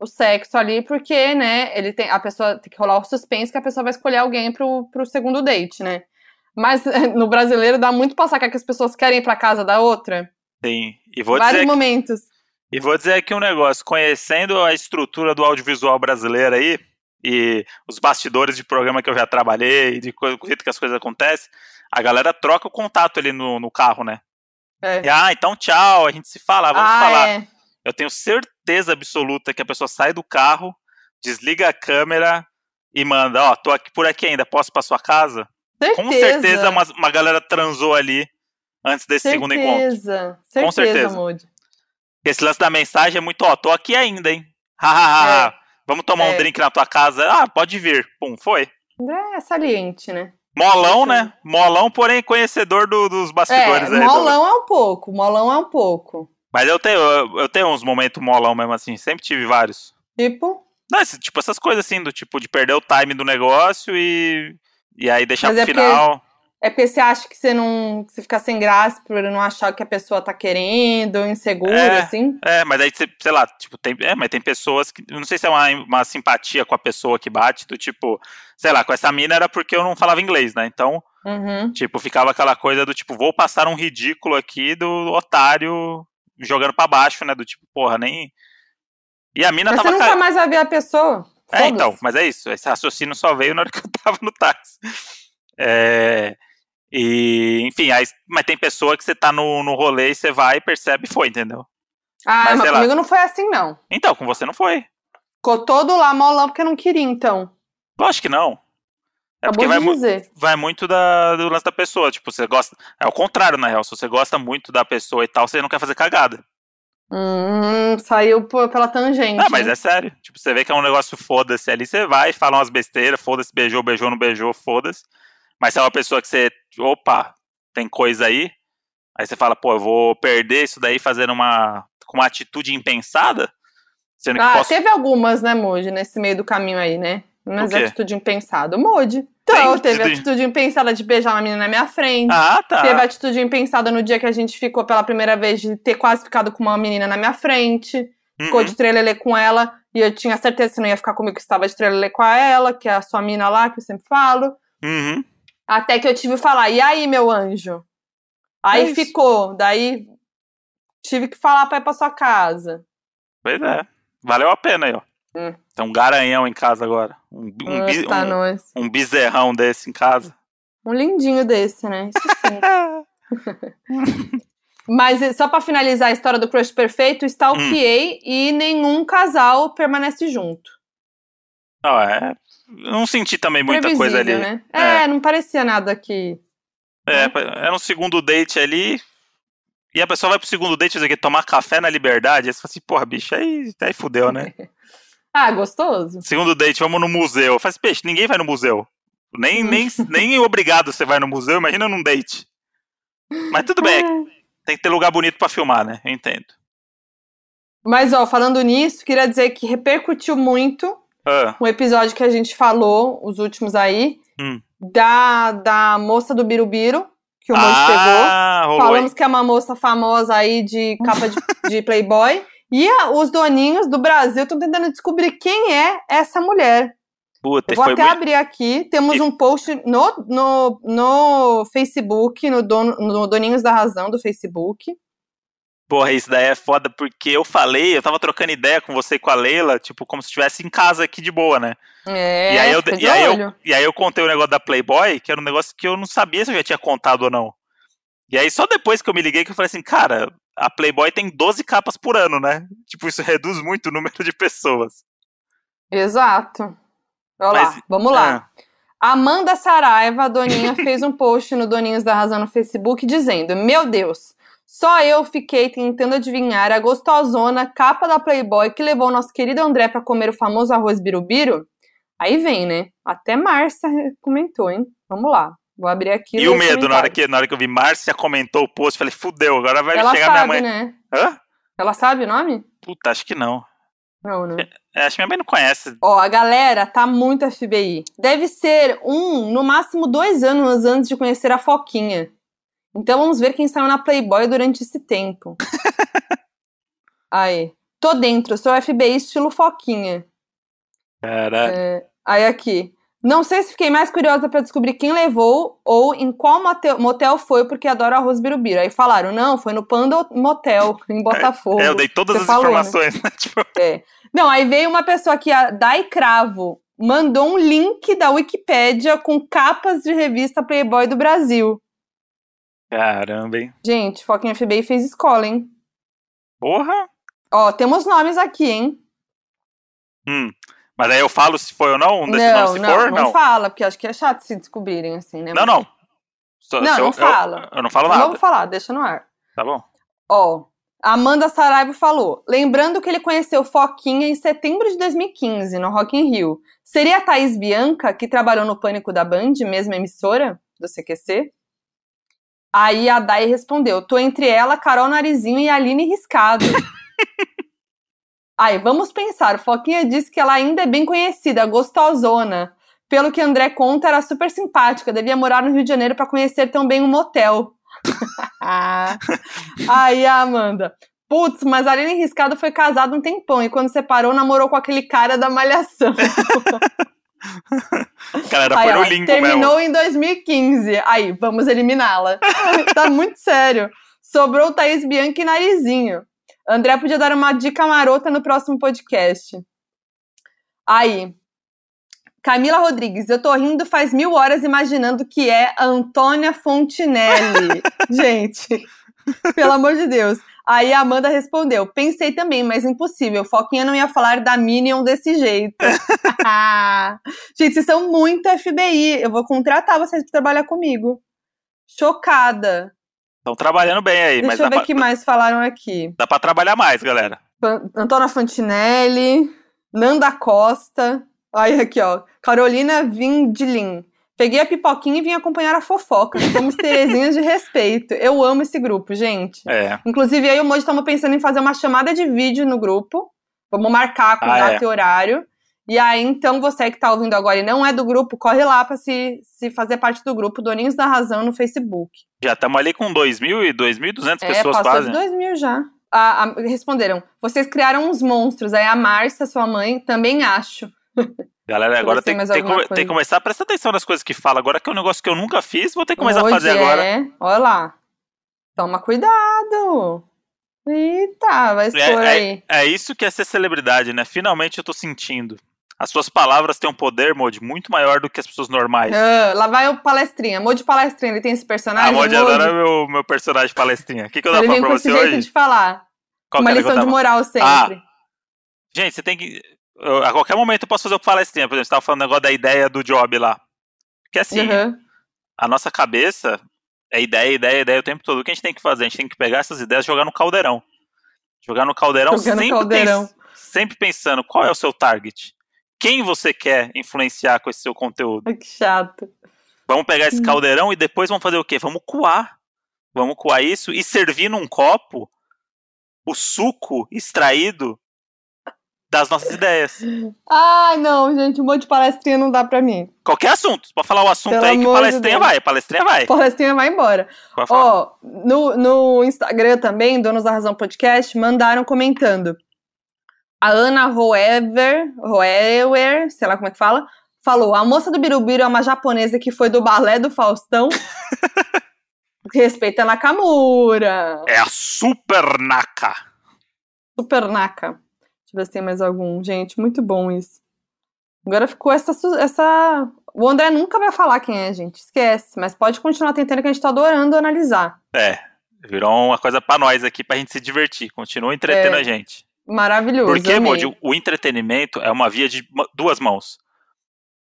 o sexo ali, porque, né, ele tem, a pessoa tem que rolar o suspense que a pessoa vai escolher alguém pro, pro segundo date, né? Mas no brasileiro dá muito pra sacar que as pessoas querem ir pra casa da outra. Sim. E vou, Vários dizer, momentos. e vou dizer aqui um negócio. Conhecendo a estrutura do audiovisual brasileiro aí, e os bastidores de programa que eu já trabalhei, de co- do jeito que as coisas acontecem, a galera troca o contato ali no, no carro, né? É. E, ah, então tchau, a gente se fala, vamos ah, falar. é. Eu tenho certeza absoluta que a pessoa sai do carro, desliga a câmera e manda, ó, tô aqui por aqui ainda, posso ir pra sua casa? Certeza. Com certeza uma, uma galera transou ali antes desse segundo encontro. Certeza. Com Certeza, certeza. Esse lance da mensagem é muito, ó, tô aqui ainda, hein? Hahaha. Vamos tomar um É. drink na tua casa? Ah, pode vir. Pum, foi. É saliente, né? Molão, né? Molão, porém conhecedor do- dos É, bastidores aí. do- molão é um pouco, molão é um pouco. Mas eu tenho, eu, eu tenho uns momentos molão mesmo assim, sempre tive vários. Tipo, Não, esse- tipo, essas coisas assim, do tipo, de perder o time do negócio e. E aí deixar Mas pro é porque- final. é porque você acha que você não. que você fica sem graça por não achar que a pessoa tá querendo, inseguro, É. assim. É, mas aí, sei lá, tipo, tem, é, mas tem pessoas que. Não sei se é uma, uma simpatia com a pessoa que bate, do tipo, sei lá, com essa mina era porque eu não falava inglês, né? Então, Uhum. tipo, ficava aquela coisa do tipo, vou passar um ridículo aqui do otário jogando pra baixo, né? Do tipo, porra, nem. E a mina Mas você tava. nunca ca- mais vai ver a pessoa. É, então, mas é isso. Esse raciocínio só veio na hora que eu tava no táxi. É, e, enfim, aí, mas tem pessoa que você tá no, no rolê e você vai e percebe e foi, entendeu? Ah, mas mas, lá. comigo não foi assim, não. Então, com você não foi. Ficou todo lá molão porque eu não queria, então. Lógico que não. É porque vai, dizer. vai muito da, do lance da pessoa. Tipo, você gosta. É o contrário, na real. Se você gosta muito da pessoa e tal, você não quer fazer cagada. Hum, saiu pela tangente. Ah, mas né? é sério. Tipo, você vê que é um negócio foda-se ali, você vai, fala umas besteiras, foda-se, beijou, beijou, não beijou, foda-se. Mas se é uma pessoa que você. Opa, tem coisa aí. Aí você fala, pô, eu vou perder isso daí fazendo uma. com uma atitude impensada. Sendo que Ah, posso. teve algumas, né, Moody, nesse meio do caminho aí, né? Mas atitude impensada. Moody. Então, Tem teve atitude- atitude impensada de beijar uma menina na minha frente. Ah, tá. Teve atitude impensada no dia que a gente ficou pela primeira vez de ter quase ficado com uma menina na minha frente. Ficou Uhum. de trelelê com ela. E eu tinha certeza que não ia ficar comigo que estava de trelelê com ela, que é a sua mina lá, que eu sempre falo. Uhum. Até que eu tive que falar, e aí, meu anjo? Aí É ficou, daí tive que falar pra ir pra sua casa. Pois é. Valeu a pena aí, ó. Hum. Tem um garanhão em casa agora. Um, um, bi- um, um bezerrão desse em casa. Um lindinho desse, né? Isso sim. Mas eh, só pra finalizar a história do crush perfeito, stalkeei e nenhum casal permanece junto. Não, é. Não senti também muita coisa ali. Né? É. É, não parecia nada que. É, era um segundo date ali. E a pessoa vai pro segundo date fazer o quê? Tomar café na liberdade. Aí você fala assim, porra, bicho, aí, aí fudeu, né? Ah, gostoso. Segundo date, vamos no museu. Faz peixe, ninguém vai no museu. Nem, nem, nem obrigado você vai no museu, imagina num date. Mas tudo bem, tem que ter lugar bonito pra filmar, né? Eu entendo. Mas, ó, falando nisso, queria dizer que repercutiu muito Ah, um episódio que a gente falou, os últimos aí, Hum. da, da moça do Birubiru, que o Monte pegou. ah rolou, Falamos hein? que é uma moça famosa aí de capa de, de Playboy. E a- os doninhos do Brasil estão tentando descobrir quem é essa mulher. Puta, Eu vou até muito... abrir aqui. Temos E- um post no, no, no Facebook, no, dono, no Doninhos da Razão do Facebook. Porra, isso daí é foda porque eu falei, eu tava trocando ideia com você e com a Leila, tipo, como se estivesse em casa aqui de boa, né? É, e, aí eu, e, aí eu, e aí eu contei o negócio da Playboy, que era um negócio que eu não sabia se eu já tinha contado ou não. E aí só depois que eu me liguei que eu falei assim, cara, a Playboy tem 12 capas por ano, né? Tipo, isso reduz muito o número de pessoas. Exato. Olha Mas- lá, vamos lá. Ah, Amanda Saraiva, a Doninha, fez um post no Doninhos da Razão no Facebook dizendo: Meu Deus, só eu fiquei tentando adivinhar a gostosona capa da Playboy que levou nosso querido André pra comer o famoso arroz birubiru. Aí vem, né? Até Márcia comentou, hein? Vamos lá. Vou abrir aqui. e o medo, na hora, que, na hora que eu vi Márcia comentou o post, falei, fudeu, agora vai Ela chegar minha sabe, mãe. né? Hã? Ela sabe o nome? Puta, acho que não. Não, né? É, acho que minha mãe não conhece. Ó, a galera tá muito FBI. Deve ser um, no máximo dois anos antes de conhecer a Foquinha. Então vamos ver quem saiu na Playboy durante esse tempo. Aí. Tô dentro, sou FBI estilo Foquinha. Caralho. É, aí aqui. Não sei se fiquei mais curiosa pra descobrir quem levou ou em qual motel, foi, porque adoro arroz birubiru. Aí falaram, não, foi no Panda Motel, em Botafogo. É, eu dei todas Você as falou, né? informações, né? Tipo, É. Não, aí veio uma pessoa aqui, a Dai Cravo, mandou um link da Wikipédia com capas de revista Playboy do Brasil. caramba, hein? Gente, Foquinha FBI fez escola, hein? Porra. Ó, temos nomes aqui, hein? Hum. Mas aí eu falo se foi ou não? Um desses não, nomes se não, for? não Não. fala, porque acho que é chato se descobrirem, assim, né? Não, não. Só- Não, se eu- não eu- fala. Eu, não falo Não nada. vamos falar, deixa no ar. Tá bom. Ó, Amanda Saraiva falou, lembrando que ele conheceu Foquinha em setembro de 2015, no Rock in Rio. Seria a Thaís Bianca, que trabalhou no Pânico da Band, mesma emissora do CQC? Aí a Dai respondeu, tô entre ela, Carol Narizinho e Aline Riscado. Aí, vamos pensar, Foquinha disse que ela ainda é bem conhecida, gostosona. Pelo que André conta, era super simpática, devia morar no Rio de Janeiro para conhecer tão bem um motel. Aí a Amanda. Putz, mas a Aline Riscado foi casada um tempão e quando separou, namorou com aquele cara da malhação. Galera, Aí foi no ela terminou em 2015. Aí, vamos eliminá-la. tá muito sério. Sobrou Thaís Bianchi e Narizinho. André podia dar uma dica marota no próximo podcast. Aí. Camila Rodrigues, eu tô rindo faz mil horas imaginando que é Antônia Fontinelli. Gente, pelo amor de Deus. Aí a Amanda respondeu: pensei também, mas impossível. Foquinha não ia falar da Minion desse jeito. Gente, vocês são muito FBI. Eu vou contratar vocês pra trabalhar comigo. Chocada. Estão trabalhando bem aí, mas Deixa eu ver o que mais falaram aqui. dá pra trabalhar mais, galera. Antônia Fantinelli, Nanda Costa. Aí aqui, ó. Carolina Vindilin. Peguei a pipoquinha e vim acompanhar a fofoca. Somos Terezinhas de respeito. Eu amo esse grupo, gente. É. Inclusive, e o Moji estamos pensando em fazer uma chamada de vídeo no grupo. Vamos marcar com Ah, data é. e horário. E aí, então, você que tá ouvindo agora e não é do grupo, corre lá pra se, se fazer parte do grupo Doninhos da Razão no Facebook. Já estamos ali com 2.000 e 2.200 É, pessoas passou quase. de 2 mil já. A- a- responderam, vocês criaram uns monstros. Aí a Márcia, sua mãe, também acho. Galera, agora tem que tem que começar a prestar atenção nas coisas que fala. Agora que é um negócio que eu nunca fiz, vou ter que começar a Hoje fazer agora. É, olha lá. Toma cuidado. Eita, vai expor É, aí. é, é isso que é ser celebridade, né? Finalmente eu tô sentindo. As suas palavras têm um poder, Modi, muito maior do que as pessoas normais. Ah, lá vai o palestrinha. Mode palestrinha, ele tem esse personagem. a Modi Modi? adora meu, meu personagem palestrinha. O que, que eu Ele vem pra com você esse jeito hoje? de falar. Qual uma lição de moral sempre. Gente, você tem que. eu- a qualquer momento eu posso fazer o palestrinha. Por exemplo, você tava falando negócio da ideia do job lá. Porque assim, Aham. a nossa cabeça é ideia, ideia, ideia o tempo todo. O que a gente tem que fazer? A gente tem que pegar essas ideias e jogar no caldeirão. Jogar no caldeirão, Jogar no sempre, caldeirão. pens- sempre pensando qual é o seu target. Quem você quer influenciar com esse seu conteúdo? Ai, que chato. Vamos pegar Hum. esse caldeirão e depois vamos fazer o quê? Vamos coar. Vamos coar isso e servir num copo o suco extraído das nossas ideias. Ai, não, gente, um monte de palestrinha não dá pra mim. Qualquer assunto. Pode falar o assunto Pelo aí que de palestrinha Deus. vai. Palestrinha vai. Palestrinha vai embora. Ó, no, no Instagram também, Donos da Razão Podcast, mandaram comentando. A Ana Roever, Roewer, sei lá como é que fala, falou: a moça do Birubiru é uma japonesa que foi do balé do Faustão. Respeita a Nakamura. É a Super Naka. Super Naka. Deixa eu ver se tem mais algum. Gente, muito bom isso. Agora ficou essa, essa. O André nunca vai falar quem é, gente. Esquece. Mas pode continuar tentando que a gente tá adorando analisar. É. Virou uma coisa pra nós aqui pra gente se divertir. Continua entretendo É. a gente. Maravilhoso. Porque. Modi, o entretenimento é uma via de duas mãos.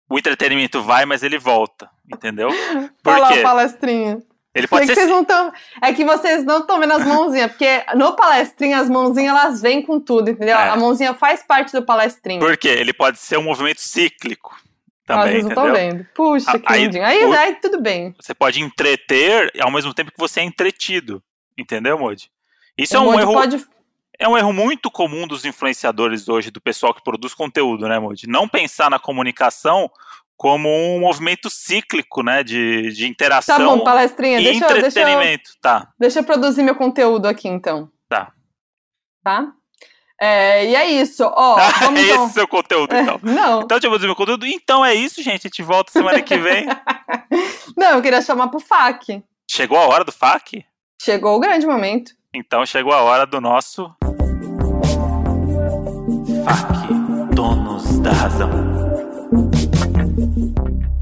O entretenimento vai, mas ele volta. Entendeu? Por Fala, quê? palestrinha. Ele É pode que, ser vocês não tão, é que vocês não estão vendo as mãozinhas, porque no palestrinha as mãozinhas elas vêm com tudo, entendeu? É. A mãozinha faz parte do palestrinha. Por quê? Ele pode ser um movimento cíclico também, vocês não estão vendo. Puxa, Ah, que aí- lindinho. Aí, o- aí tudo bem. Você pode entreter ao mesmo tempo que você é entretido. Entendeu, Modi? Isso é O um Modi erro, pode. É um erro muito comum dos influenciadores hoje, do pessoal que produz conteúdo, né, Modi? Não pensar na comunicação como um movimento cíclico, né, de, de Tá interação bom, palestrinha. e Deixa, eu- deixa, entretenimento. Tá. deixa eu produzir meu conteúdo aqui, então. Tá. Tá? É, e é isso. Ó, vamos é então. esse o seu conteúdo, então. Não, Então, deixa eu produzir meu conteúdo. Então é isso, gente. A gente volta semana que vem. não, eu queria chamar pro FAQ. Chegou a hora do FAQ? Chegou o grande momento. Então chegou a hora do nosso. FAQ, donos da razão.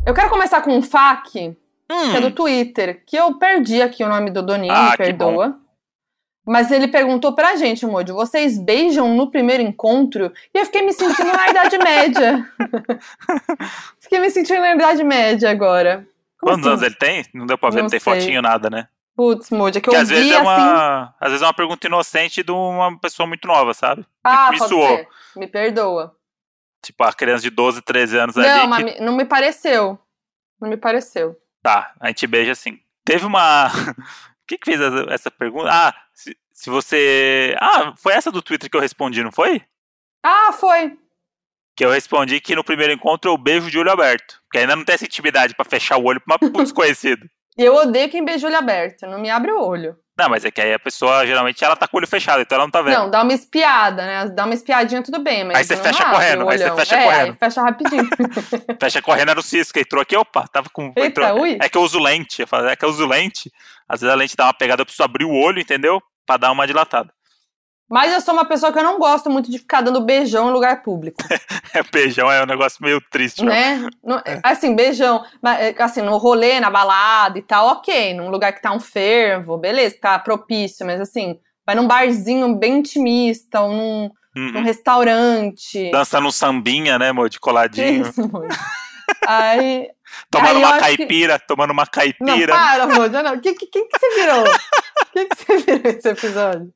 Eu quero começar com um FAQ, que é Hum, do Twitter, que eu perdi aqui o nome do Doninho, Ah, perdoa. Mas ele perguntou pra gente, Moody, vocês beijam no primeiro encontro? E eu fiquei me sentindo na Idade Média. fiquei me sentindo na Idade Média agora. Como quantos assim? anos ele tem? Não deu pra ver, Não não tem sei. fotinho, nada, né? Putz, Moody, é que Que eu às vezes é assim... uma. Às vezes é uma pergunta inocente de uma pessoa muito nova, sabe? Ah, me pode suou. ser. Me perdoa. Tipo, a criança de 12, 13 anos Não, ali. mas que... me- não me pareceu. Não me pareceu. Tá, a gente beija assim. Teve uma. Quem que fez essa, essa pergunta? Ah, se, se você. Ah, foi essa do Twitter que eu respondi, não foi? Ah, foi. Que eu respondi que no primeiro encontro eu beijo de olho aberto. Porque ainda não tem essa intimidade pra fechar o olho pra uma desconhecido. E eu odeio quem beija olho aberto. Não me abre o olho. Não, mas é que aí a pessoa geralmente ela tá com o olho fechado, então ela não tá vendo. Não, dá uma espiada, né? Dá uma espiadinha, tudo bem, mas Aí você fecha correndo, o aí você fecha é, correndo. Aí fecha rapidinho. Fecha correndo era o Cisco, entrou aqui, opa, tava com. Eita, entrou- ui. É que eu uso lente, eu falo, é que eu uso lente. Às vezes a lente dá uma pegada, eu preciso abrir o olho, entendeu? Pra dar uma dilatada. Mas eu sou uma pessoa que eu não gosto muito de ficar dando beijão em lugar público, É, beijão é um negócio meio triste. né? Não- É. Assim, beijão, é, assim, no rolê, na balada e tal, ok. Num lugar que tá um fervo, beleza, tá propício, mas assim, vai num barzinho bem intimista, ou num, Uhum. num restaurante. Dança no sambinha, né, amor? De Que coladinho. isso, amor? Aí. Tomando Aí uma acho que- caipira, tomando uma Não, caipira. para, amor, já não. Que, que, quem que você virou? Quem que você virou esse episódio?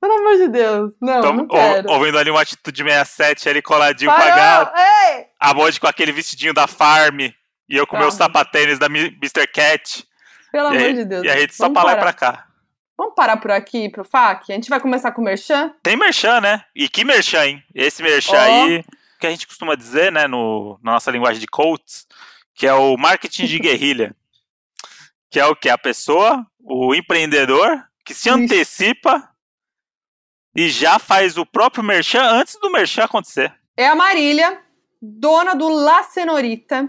Pelo amor de Deus. Não, Tom- não ou- quero. ouvindo ali uma atitude 67 ali coladinho com a Parou! Ei! A com aquele vestidinho da Farm. E eu com Ah. meus sapatênis da Mr. Cat. Pelo amor aí- de Deus. e a gente só pra lá e pra cá. Vamos parar por aqui pro FAQ? A gente vai começar com o Merchan? Tem merchan, né? E que merchan, hein? Esse merchan Ó. aí, que a gente costuma dizer, né, no, na nossa linguagem de coaches, que é o marketing de guerrilha. que é o que? A pessoa, o empreendedor, que se Ixi. antecipa e já faz o próprio merchan antes do merchan acontecer. É a Marília, dona do La Senorita,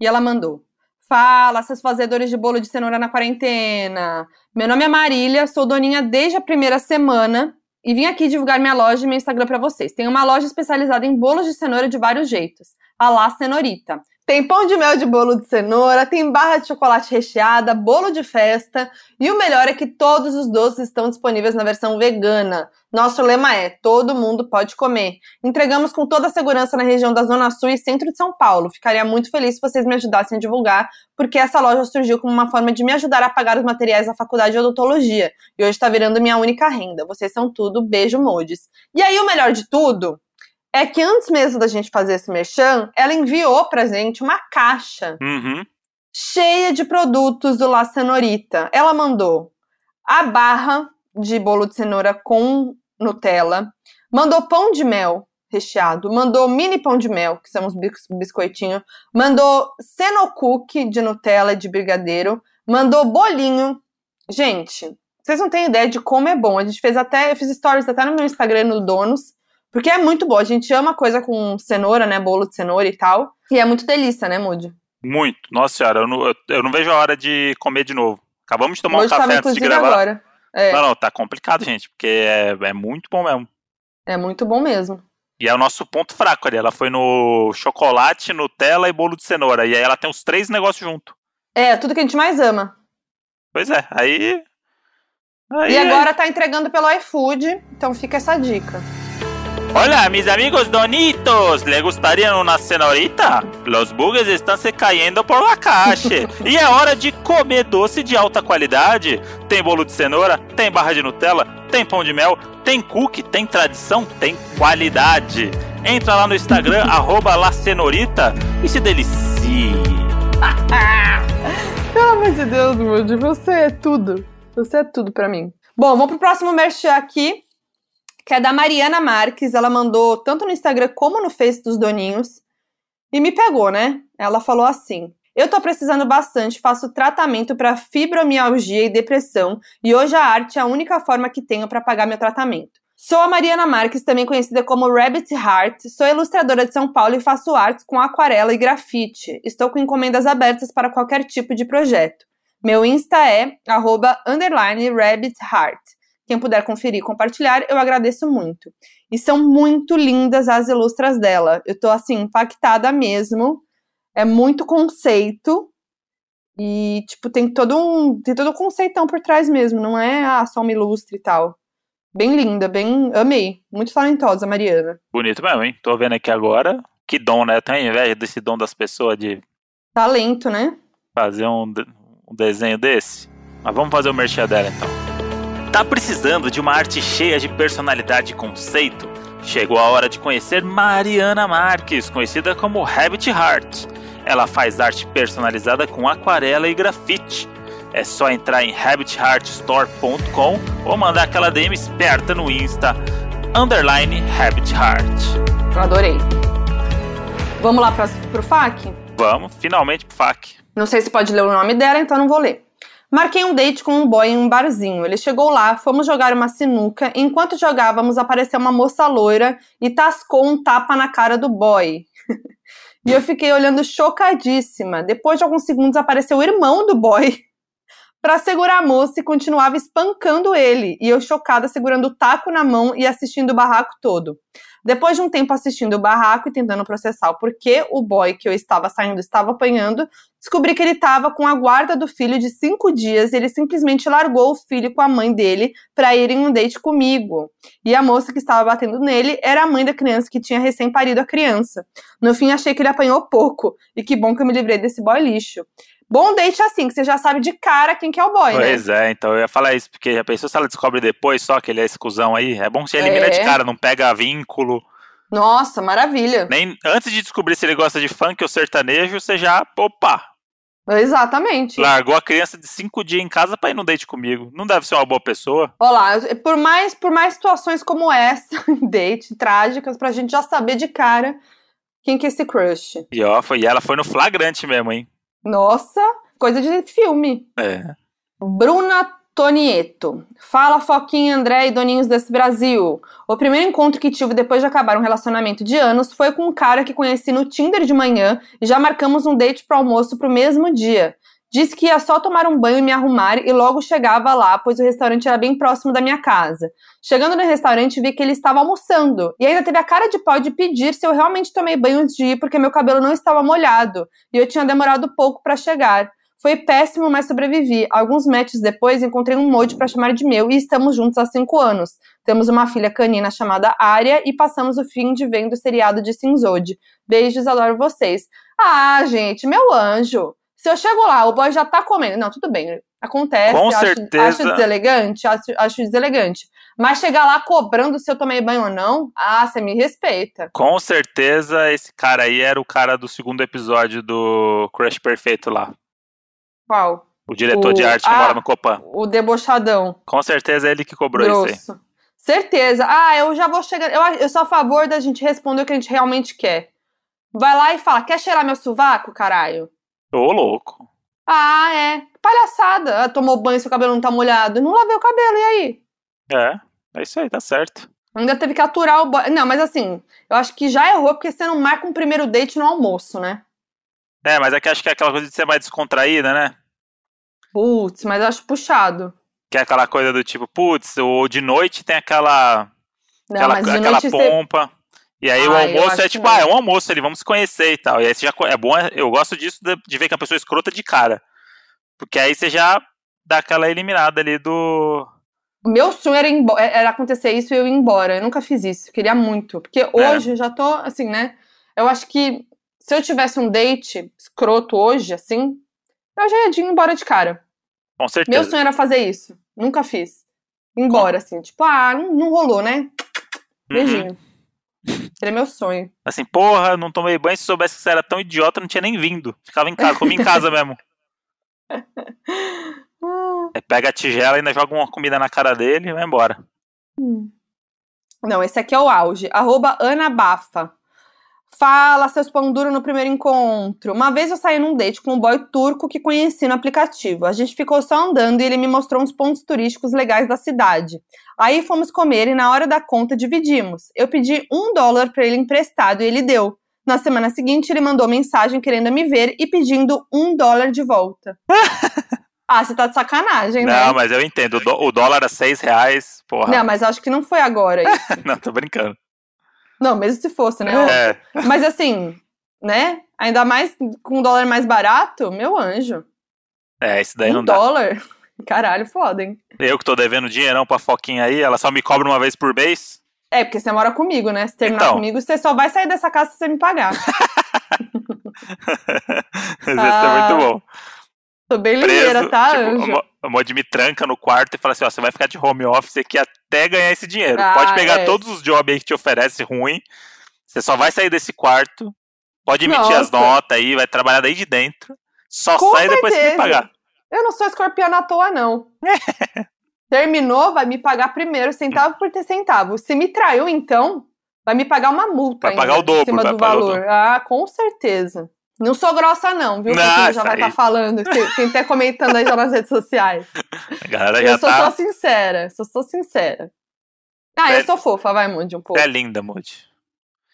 e ela mandou. Fala, seus fazedores de bolo de cenoura na quarentena. Meu nome é Marília, sou doninha desde a primeira semana e vim aqui divulgar minha loja e meu Instagram para vocês. Tenho uma loja especializada em bolos de cenoura de vários jeitos, a La Cenorita. Tem pão de mel de bolo de cenoura, tem barra de chocolate recheada, bolo de festa e o melhor é que todos os doces estão disponíveis na versão vegana. Nosso lema é: todo mundo pode comer. Entregamos com toda a segurança na região da Zona Sul e centro de São Paulo. Ficaria muito feliz se vocês me ajudassem a divulgar, porque essa loja surgiu como uma forma de me ajudar a pagar os materiais da faculdade de odontologia e hoje está virando minha única renda. Vocês são tudo, beijo, modes. E aí, o melhor de tudo é que antes mesmo da gente fazer esse merchan, ela enviou pra gente uma caixa Uhum. cheia de produtos do La Cenorita. Ela mandou a barra de bolo de cenoura com Nutella, mandou pão de mel recheado, mandou mini pão de mel, que são bis- biscoitinhos, mandou cenocook de Nutella e de brigadeiro, mandou bolinho. Gente, vocês não têm ideia de como é bom. A gente fez até, eu fiz stories até no meu Instagram no Donos, porque é muito bom. A gente ama coisa com cenoura, né, bolo de cenoura e tal. E é muito delícia, né, Moody? Muito. Nossa senhora, eu não, eu- eu não vejo a hora de comer de novo. Acabamos de tomar Hoje um café antes de gravar. agora. É, Não, não, tá complicado, gente, porque é, é muito bom mesmo. é muito bom mesmo. E é o nosso ponto fraco ali. Ela foi no chocolate, Nutella e bolo de cenoura. E aí ela tem os três negócios junto. É, tudo que a gente mais ama. Pois é, aí. aí E agora tá entregando pelo iFood, então fica essa dica. Hola, mis amigos donitos. ¿Le gustaría una cenorita? Los bugs estão se caindo por la calle. e é hora de comer doce de alta qualidade. Tem bolo de cenoura, tem barra de Nutella, tem pão de mel, tem cookie, tem tradição, tem qualidade. Entra lá no Instagram, arroba La Cenorita e se delicie. Pelo amor de Deus, Moody, você é tudo. Você é tudo pra mim. Bom, vamos pro próximo merchan aqui, que é da Mariana Marques. Ela mandou tanto no Instagram como no Face dos Doninhos. E me pegou, né? Ela falou assim: Eu tô precisando bastante, faço tratamento para fibromialgia e depressão, e hoje a arte é a única forma que tenho para pagar meu tratamento. Sou a Mariana Marques, também conhecida como Rabbit Heart. Sou ilustradora de São Paulo e faço artes com aquarela e grafite. Estou com encomendas abertas para qualquer tipo de projeto. Meu Insta é arroba, underline Rabbit Heart. Quem puder conferir e compartilhar, eu agradeço muito. E são muito lindas as ilustras dela. Eu tô assim, impactada mesmo. É muito conceito. E, tipo, tem todo um. Tem todo um conceitão por trás mesmo. Não é ah, só uma ilustre e tal. Bem linda, bem. Amei. Muito talentosa, Mariana. Bonito mesmo, hein? Tô vendo aqui agora. Que dom, né? Eu tenho inveja desse dom das pessoas de Talento, né? fazer um, um desenho desse? Mas vamos fazer o merchan dela então. Tá precisando de uma arte cheia de personalidade e conceito? Chegou a hora de conhecer Mariana Marques, conhecida como Rabbit Heart. Ela faz arte personalizada com aquarela e grafite. É só entrar em habitheartstore.com ou mandar aquela DM esperta no Insta underline Rabbit Heart. Eu adorei. Vamos lá pra, pro FAQ? Vamos, finalmente pro FAQ. Não sei se pode ler o nome dela, então não vou ler. Marquei um date com um boy em um barzinho. Ele chegou lá, fomos jogar uma sinuca. Enquanto jogávamos, apareceu uma moça loira e tascou um tapa na cara do boy. e eu fiquei olhando chocadíssima. Depois de alguns segundos, apareceu o irmão do boy para segurar a moça e continuava espancando ele. E eu chocada, segurando o taco na mão e assistindo o barraco todo. Depois de um tempo assistindo o barraco e tentando processar o porquê o boy que eu estava saindo estava apanhando, descobri que ele estava com a guarda do filho de cinco dias e ele simplesmente largou o filho com a mãe dele para ir em um date comigo. E a moça que estava batendo nele era a mãe da criança que tinha recém parido a criança. No fim, achei que ele apanhou pouco. E que bom que eu me livrei desse boy lixo. Bom date assim, que você já sabe de cara quem que é o boy, né? Pois é, então eu ia falar isso, porque já pensou se ela descobre depois só que ele é esse cuzão aí? É bom que você elimina É. de cara, não pega vínculo. Nossa, maravilha. Nem antes de descobrir se ele gosta de funk ou sertanejo, você já, opa, Exatamente. largou a criança de cinco dias em casa pra ir no date comigo. Não deve ser uma boa pessoa. Olá, por mais, por mais situações como essa, date, trágicas, pra gente já saber de cara quem que é esse crush. E ó, foi, e ela foi no flagrante mesmo, hein? Nossa, coisa de filme. É. Bruna Tonieto. Fala, Foquinha, André e Doninhos desse Brasil. O primeiro encontro que tive depois de acabar um relacionamento de anos foi com um cara que conheci no Tinder de manhã e já marcamos um date pro almoço pro mesmo dia. Disse que ia só tomar um banho e me arrumar e logo chegava lá, pois o restaurante era bem próximo da minha casa. Chegando no restaurante, vi que ele estava almoçando e ainda teve a cara de pau de pedir se eu realmente tomei banho antes de ir porque meu cabelo não estava molhado e eu tinha demorado pouco para chegar. Foi péssimo, mas sobrevivi. Alguns matches depois, encontrei um molde para chamar de meu e estamos juntos há cinco anos. Temos uma filha canina chamada Arya e passamos o fim de vendo o seriado de Sinzode. Beijos, adoro vocês. Ah, gente, meu anjo. Se eu chego lá, o boy já tá comendo. Não, tudo bem. Acontece. Com acho, certeza. Acho deselegante, acho, acho deselegante. Mas chegar lá cobrando se eu tomei banho ou não, ah, você me respeita. Com certeza esse cara aí era o cara do segundo episódio do Crush Perfeito lá. Qual? O diretor O- de arte que ah, mora no Copan. O debochadão. Com certeza é ele que cobrou isso aí. Grosso. Certeza. Ah, eu já vou chegar. Eu, eu sou a favor da gente responder o que a gente realmente quer. Vai lá e fala: quer cheirar meu sovaco, caralho? Ô, louco. Ah, é. Palhaçada. Ah, tomou banho, seu cabelo não tá molhado. Não lavei o cabelo, e aí? É, é isso aí, tá certo. Ainda teve que aturar o boy. Não, mas assim, eu acho que já errou porque você não marca um primeiro date no almoço, né? É, mas é que acho que é aquela coisa de ser mais descontraída, né? Putz, mas eu acho puxado. Que é aquela coisa do tipo, putz, o de noite tem aquela, Não, aquela, mas de aquela noite você. E aí o Ah, eu almoço é que tipo, não. ah, é um almoço ali, vamos se conhecer e tal. E aí você já é bom, eu gosto disso de, ver que a pessoa é escrota de cara. Porque aí você já dá aquela eliminada ali do. O meu sonho era, embo- era acontecer isso e eu ir embora. Eu nunca fiz isso. Queria muito. Porque hoje eu já tô, assim, né? Eu acho que se eu tivesse um date escroto hoje, assim, eu já ia embora de cara. Com Meu certeza. sonho era fazer isso. Nunca fiz. Embora, assim. Tipo, ah, não, não rolou, né? Uhum. Seria meu sonho. Assim, porra, não tomei banho. Se soubesse que você era tão idiota, não tinha nem vindo. Ficava em casa, comia em casa mesmo. Aí pega a tigela e ainda joga uma comida na cara dele e vai embora. hum. Não, esse aqui é o auge. Arroba Ana Bafa. Fala, seus pão duro no primeiro encontro. Uma vez eu saí num date com um boy turco que conheci no aplicativo. A gente ficou só andando e ele me mostrou uns pontos turísticos legais da cidade. Aí fomos comer e na hora da conta dividimos. Eu pedi um dólar pra ele emprestado e ele deu. Na semana seguinte, ele mandou mensagem querendo me ver e pedindo um dólar de volta. ah, você tá de sacanagem, né? Não, mas eu entendo. O, dó- o dólar a seis reais, porra. Não, mas acho que não foi agora isso. Não, tô brincando. Não, mesmo se fosse, né? É, Mas assim, né? Ainda mais com um dólar mais barato, meu anjo. é, isso daí um não dá. dólar? Caralho, foda, hein? Eu que tô devendo dinheirão pra Foquinha aí, ela só me cobra uma vez por mês. É, porque você mora comigo, né? Se terminar Então. comigo, você só vai sair dessa casa se você me pagar. Isso é Ah, muito bom. Tô bem ligeira, tá, tipo, a Mo- a Mod me tranca no quarto e fala assim, ó, você vai ficar de home office aqui até ganhar esse dinheiro. Ah, pode pegar é. todos os jobs aí que te oferece ruim, você só vai sair desse quarto, pode emitir as Nossa. notas aí, vai trabalhar daí de dentro, só Com sai depois que me certeza. pagar. Eu não sou escorpiana à toa, não. Terminou, vai me pagar primeiro, centavo por ter centavo. Se me traiu, então, vai me pagar uma multa. Vai pagar o dobro, Em cima do valor. Ah, com certeza. Não sou grossa, não, viu? Já vai estar falando. Quem, tá comentando aí já nas redes sociais. A galera já Eu sou tá... só sincera. Sou só sincera. Ah, É- eu sou fofa, vai, Mude, um pouco. É linda, Mod.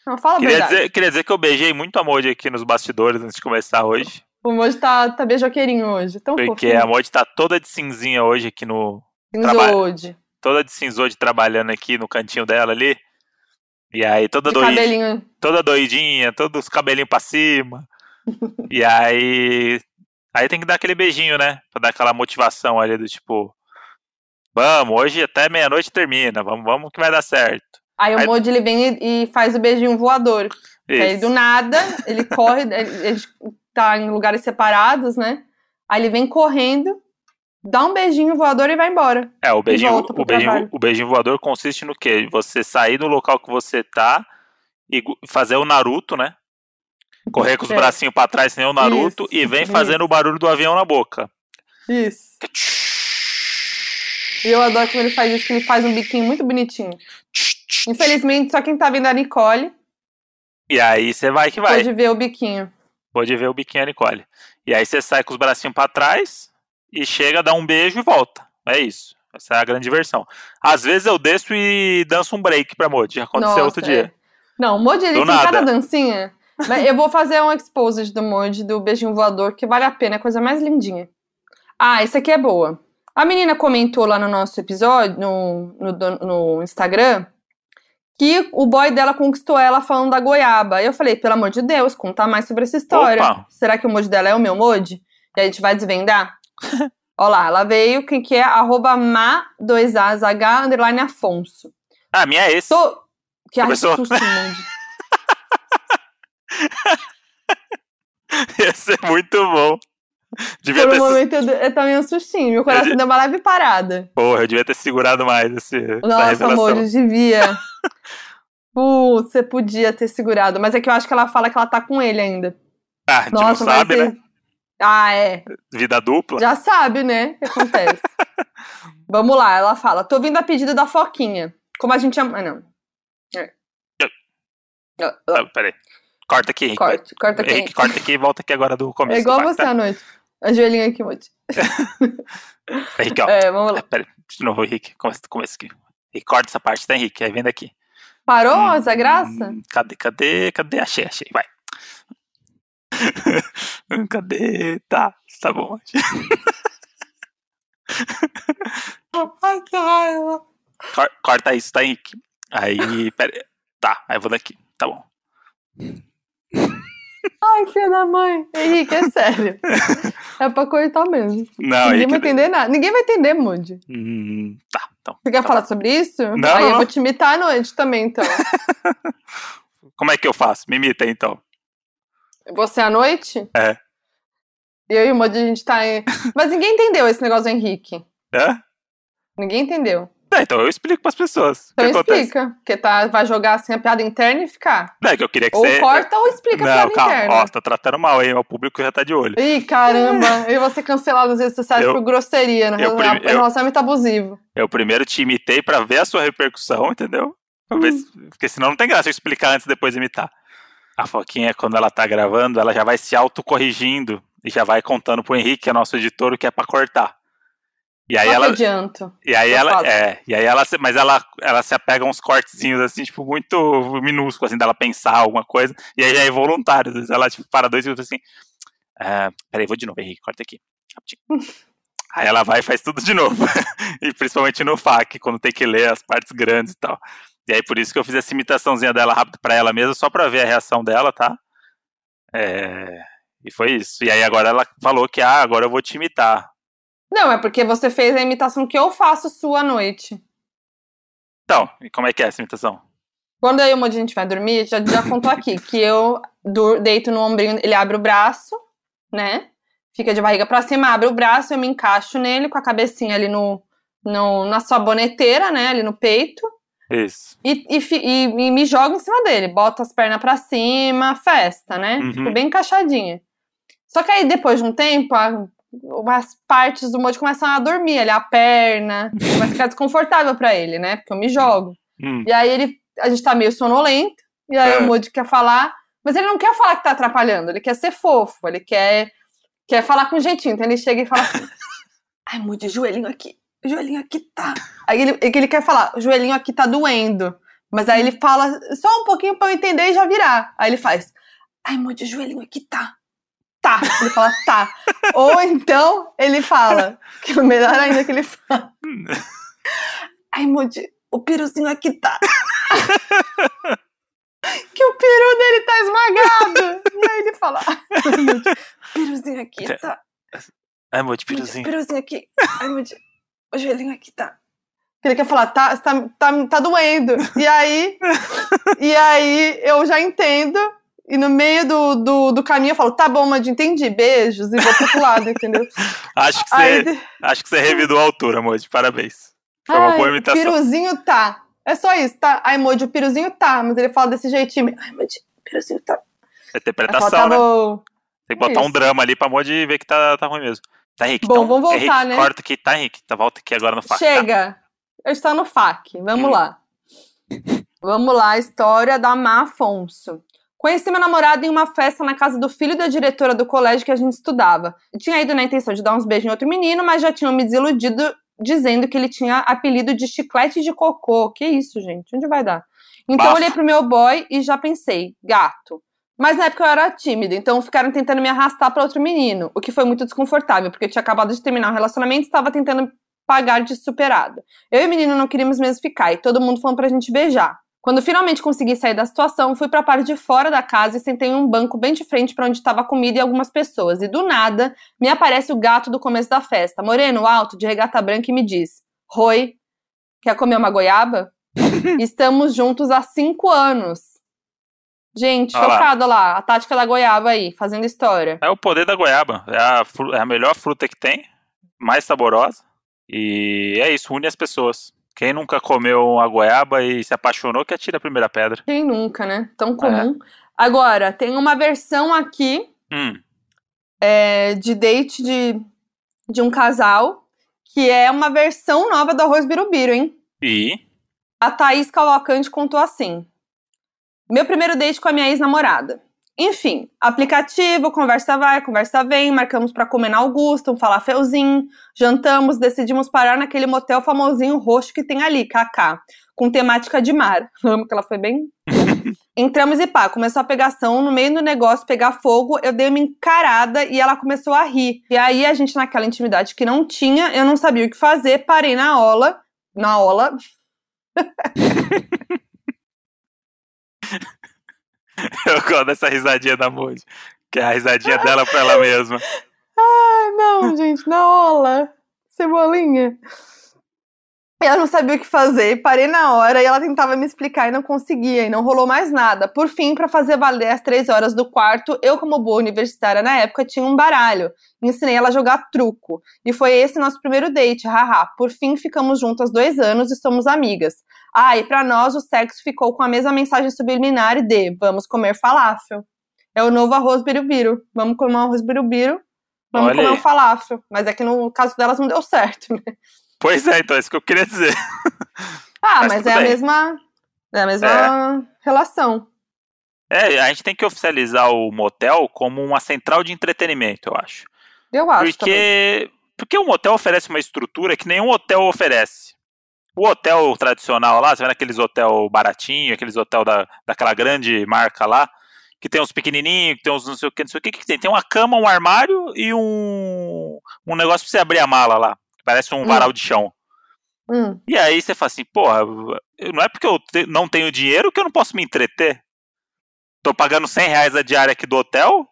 Não, fala Queria dizer, queria dizer que eu beijei muito a Mod aqui nos bastidores antes de começar hoje. O Mude tá, tá beijoqueirinho hoje. Tão Porque a Mod tá toda de cinzinha hoje aqui no. fofinho. Toda de cinzode trabalhando aqui no cantinho dela ali. E aí, toda De doidinha. cabelinho. toda doidinha, todos os cabelinhos pra cima. e aí. Aí tem que dar aquele beijinho, né? Pra dar aquela motivação ali do tipo. Vamos, hoje até meia-noite termina. Vamos, vamos que vai dar certo. Aí o Aí- Mude ele vem e, e faz o beijinho voador. Aí Isso. do nada, ele corre, ele, ele tá em lugares separados, né? Aí ele vem correndo, dá um beijinho voador e vai embora. É, o beijinho, o, beijinho, o beijinho voador consiste no quê? Você sair do local que você tá e fazer o Naruto, né? Correr com os É. bracinhos pra trás, nem o Naruto, Isso, e vem isso. fazendo o barulho do avião na boca. Isso. E eu adoro como ele faz isso, que ele faz um biquinho muito bonitinho. Infelizmente, só quem tá vendo é a Nicole E aí você vai que vai. pode ver o biquinho. Pode ver o biquinho a Nicole. E aí você sai com os bracinhos pra trás e chega, dá um beijo e volta. É isso. Essa é a grande diversão. Às vezes eu desço e danço um break pra Modi. Já aconteceu Nossa, outro dia. é. Não, o Moji, ele Do tem nada. cada dancinha. Mas eu vou fazer um exposed do Moji, do beijinho voador, que vale a pena, é a coisa mais lindinha. Ah, essa aqui é boa. A menina comentou lá no nosso episódio, no, no, no Instagram, que o boy dela conquistou ela falando da goiaba. Eu falei, pelo amor de Deus, conta mais sobre essa história. Opa. Será que o Moji dela é o meu Moji? E a gente vai desvendar? Olha lá, ela veio, quem que é? Arroba ma2azh underline Afonso. Ah, minha é esse. Tô... Que ai, que Começou. susto, Moji. Ia ser muito bom. Devia Por um momento eu, eu tomei um sustinho. Meu coração deu uma leve parada. Porra, eu devia ter segurado mais esse, Nossa, amor, eu devia. Putz, você podia ter segurado. Mas é que eu acho que ela fala que ela tá com ele ainda. Ah, a gente Nossa, não sabe, ser... né? Ah, é. Vida dupla. Já sabe, né? O que acontece. Vamos lá, ela fala. Tô vindo a pedido da Foquinha. Como a gente chama. Ah, não. É. Ah, peraí. Corta aqui, Henrique. Corte, corta aqui. Henrique, corta aqui e volta aqui agora do começo. É igual você à noite. Ajoelhinho aqui, Mote. tá? Henrique, ó. É, vamos lá. Ah, Peraí, de novo, Henrique. Começa do começo aqui. E corta essa parte, tá, Henrique? Aí vem daqui. Parou Hum, essa graça? hum, Cadê, cadê, cadê? Achei, achei. Vai. cadê? Tá, tá bom. Ai, que raiva. Cor- Corta isso, tá, Henrique? Aí, peraí. Tá, aí eu vou daqui. Tá bom. Ai, filha da mãe. Henrique, é sério. é pra cortar mesmo. Não, Ninguém vai Henrique. entender nada. Ninguém vai entender, Moody. Hum, tá, então. Você quer Tá falar sobre isso? Não, Aí eu não. vou te imitar à noite também, então. Como é que eu faço? Me imita, então. Você à noite? É. Eu e o Moody, a gente tá em... Mas ninguém entendeu esse negócio do Henrique. Hã? Ninguém entendeu. É, então eu explico pras pessoas. Então que acontece? explica. Porque tá, vai jogar assim a piada interna e ficar. Não, é que eu queria que Ou você. corta ou explica a Não, piada calma. interna. Ó, tá tratando mal aí. O público já tá de olho. Ih, caramba. Eu vou ser cancelado nas redes sociais Eu- por grosseria, no eu eu- relacionamento abusivo. Eu primeiro te imitei pra ver a sua repercussão, entendeu? Ver Hum. se- Porque senão não tem graça eu explicar antes e depois imitar. A Foquinha, quando ela tá gravando, ela já vai se autocorrigindo e já vai contando pro Henrique, que é nosso editor, o que é pra cortar. E aí Não ela. adianto. E aí ela. falo. É, e aí ela. Mas ela, ela se apega a uns cortezinhos assim, tipo, muito minúsculos, assim, dela pensar alguma coisa. E aí já é involuntário. Às vezes ela, tipo, para dois minutos assim. Ah, peraí, vou de novo, Henrique, corta aqui. Aí ela vai e faz tudo de novo. e principalmente no FAQ, quando tem que ler as partes grandes e tal. E aí por isso que eu fiz essa imitaçãozinha dela rápido pra ela mesmo, só pra ver a reação dela, tá? É... E foi isso. E aí agora ela falou que, ah, agora eu vou te imitar. Não, é porque você fez a imitação que eu faço sua à noite. Então, e como é que é essa imitação? Quando eu e o Moody a gente vai dormir, já, já contou aqui, que eu deito no ombrinho, ele abre o braço, né? Fica de barriga pra cima, abre o braço, eu me encaixo nele com a cabecinha ali no, no, na saboneteira, né? Ali no peito. Isso. E, e, e- e me jogo em cima dele. Boto as pernas pra cima, festa, né? Uhum. Fico bem encaixadinha. Só que aí, depois de um tempo, a- as partes do Moody começam a dormir ali, a perna. Começa a ficar desconfortável pra ele, né? Porque eu me jogo. Hum. E aí ele, a gente tá meio sonolento, e aí É. o Moody quer falar, mas ele não quer falar que tá atrapalhando, ele quer ser fofo, ele quer, quer falar com jeitinho. Então ele chega e fala assim: Ai, Moody, joelhinho aqui, joelhinho aqui tá. Aí ele, ele quer falar: o joelhinho aqui tá doendo. Mas aí ele fala só um pouquinho pra eu entender e já virar. Aí ele faz: Ai, Moody, joelhinho aqui tá. Tá. Ele fala, tá. Ou então ele fala, que é o melhor ainda que ele fala. Ai, Moody, o piruzinho aqui tá. que o peru dele tá esmagado. E aí ele fala, ai, Moody, o piruzinho aqui tá. É, meu de Moody, piruzinho. piruzinho aqui. Ai, Moody, o joelhinho aqui tá. Ele quer falar, tá, tá, tá, tá doendo. E aí, e aí eu já entendo. E no meio do, do, do caminho eu falo, tá bom, Moody, entendi, beijos. E vou pro outro lado, entendeu? Acho que Aí, você, acho que você revidou a altura, Moji. Parabéns. Foi uma Ai, boa o imitação. piruzinho tá. É só isso, tá? Ai, Moody, o piruzinho tá. Mas ele fala desse jeitinho. Ai, o piruzinho tá. É Aí interpretação, fala, tá né? bom. Tem que botar É um drama ali pra Moji ver que tá, tá ruim mesmo. Tá, Henrique? Bom, então, vamos voltar, Henrique, né? corta aqui, tá, Henrique? Tá, volta aqui agora no fato. Chega. Eu estou no FAC. Vamos Hum. lá. Vamos lá, história da Má Afonso. Conheci meu namorado em uma festa na casa do filho da diretora do colégio que a gente estudava. Eu tinha ido na intenção de dar uns beijos em outro menino, mas já tinham me desiludido dizendo que ele tinha apelido de chiclete de cocô. Que isso, gente? Onde vai dar? Então eu Bafo. olhei pro meu boy e já pensei, gato. Mas na época eu era tímida, então ficaram tentando me arrastar pra outro menino, o que foi muito desconfortável, porque eu tinha acabado de terminar um relacionamento e estava tentando pagar de superada. Eu e o menino não queríamos mesmo ficar, e todo mundo falando pra gente beijar. Quando finalmente consegui sair da situação, fui pra parte de fora da casa e sentei em um banco bem de frente pra onde estava a comida e algumas pessoas. E do nada, me aparece o gato do começo da festa, moreno, alto, de regata branca, e me diz: Roi, quer comer uma goiaba? Estamos juntos há cinco anos. Gente, Olha lá. chocada lá, a tática da goiaba aí, fazendo história. É o poder da goiaba. É a, é a melhor fruta que tem, mais saborosa. E é isso, une as pessoas. Quem nunca comeu a goiaba e se apaixonou, que atira a primeira pedra. Quem nunca, né? Tão comum. Agora, tem uma versão aqui Hum, é, de date de, de um casal, que é uma versão nova do Arroz Birubiru, hein? e A Thaís Cavalcante contou assim: Meu primeiro date com a minha ex-namorada. Enfim, aplicativo, conversa vai, conversa vem, marcamos pra comer na Augusta, um falafelzinho, jantamos, decidimos parar naquele motel famosinho roxo que tem ali, KK, com temática de mar. Amo que ela foi bem. Entramos e pá, começou a pegação, no meio do negócio pegar fogo, eu dei uma encarada e ela começou a rir. E aí a gente naquela intimidade que não tinha, eu não sabia o que fazer, parei na aula, na aula, eu gosto dessa risadinha da Moody. Que é a risadinha dela pra ela mesma. Ai, não, gente, na ola. Cebolinha. Eu não sabia o que fazer, parei na hora e ela tentava me explicar e não conseguia, e não rolou mais nada. Por fim, para fazer valer as três horas do quarto, eu, como boa universitária na época, tinha um baralho. Ensinei ela a jogar truco. E foi esse nosso primeiro date, haha. Por fim, ficamos juntas dois anos e somos amigas. Ah, e pra nós o sexo ficou com a mesma mensagem subliminar de vamos comer falafel. É o novo arroz birubiru. Vamos comer um arroz birubiru, vamos Olha comer aí. um falafel. Mas é que no caso delas não deu certo, né? Pois é, então é isso que eu queria dizer. Ah, Mas mas, é a mesma, é a mesma relação. É, a gente tem que oficializar o motel como uma central de entretenimento, eu acho. Eu acho também. Porque, porque o motel oferece uma estrutura que nenhum hotel oferece. O hotel tradicional lá, você vê naqueles hotel baratinho, aqueles hotel da, daquela grande marca lá, que tem uns pequenininhos, que tem uns não sei o que, não sei o que, que tem. Tem uma cama, um armário e um, um negócio pra você abrir a mala lá. que Parece um Hum. varal de chão. Hum, E aí você fala assim, porra, não é porque eu te- não tenho dinheiro que eu não posso me entreter. Tô pagando 100 reais a diária aqui do hotel,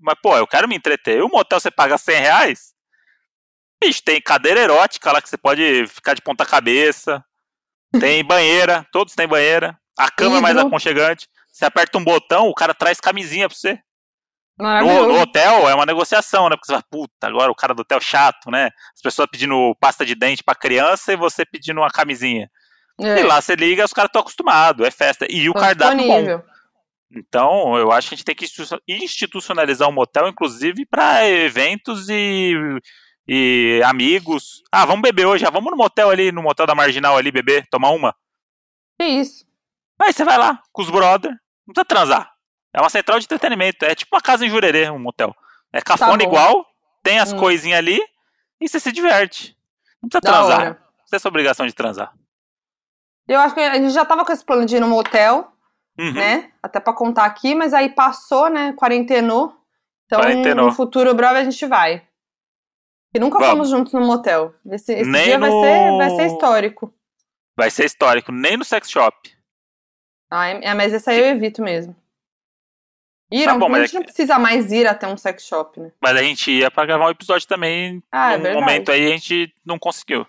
mas, pô, eu quero me entreter. E o motel você paga 100 reais? Bicho, tem cadeira erótica lá que você pode ficar de ponta cabeça. Tem banheira, todos têm banheira. A cama é mais aconchegante. Você aperta um botão, o cara traz camisinha pra você. No, no hotel é uma negociação, né? Porque você fala, puta, agora o cara do hotel chato, né? As pessoas pedindo pasta de dente pra criança e você pedindo uma camisinha. É, E lá você liga, os caras estão acostumados, é festa. E o tô cardápio bom. disponível. Então, eu acho que a gente tem que institu- institucionalizar o motel, inclusive, pra eventos e, e amigos. Ah, vamos beber hoje, ah, vamos no motel ali, no motel da Marginal ali, beber, tomar uma. Que isso. Aí você vai lá, com os brother, não precisa transar. É uma central de entretenimento, é tipo uma casa em Jurerê, um motel. É cafona bom. igual, tem as Hum. coisinhas ali e você se diverte. Não precisa Da transar, hora. não precisa ter essa obrigação de transar. Eu acho que a gente já tava com esse plano de ir no motel, Uhum. né? Até pra contar aqui, mas aí passou, né? Quarentenou. Então, Quarentenou. no futuro breve a gente vai. E nunca Vamos. fomos juntos no motel. Esse, esse Nem dia vai, no- ser, vai ser histórico. Vai ser histórico, nem no sex shop. Ah, é, mas esse aí eu evito mesmo. Ir, Tá bom, a gente é não precisa mais ir até um sex shop, né? Mas a gente ia pra gravar um episódio também. Ah, é num verdade. momento aí a gente não conseguiu.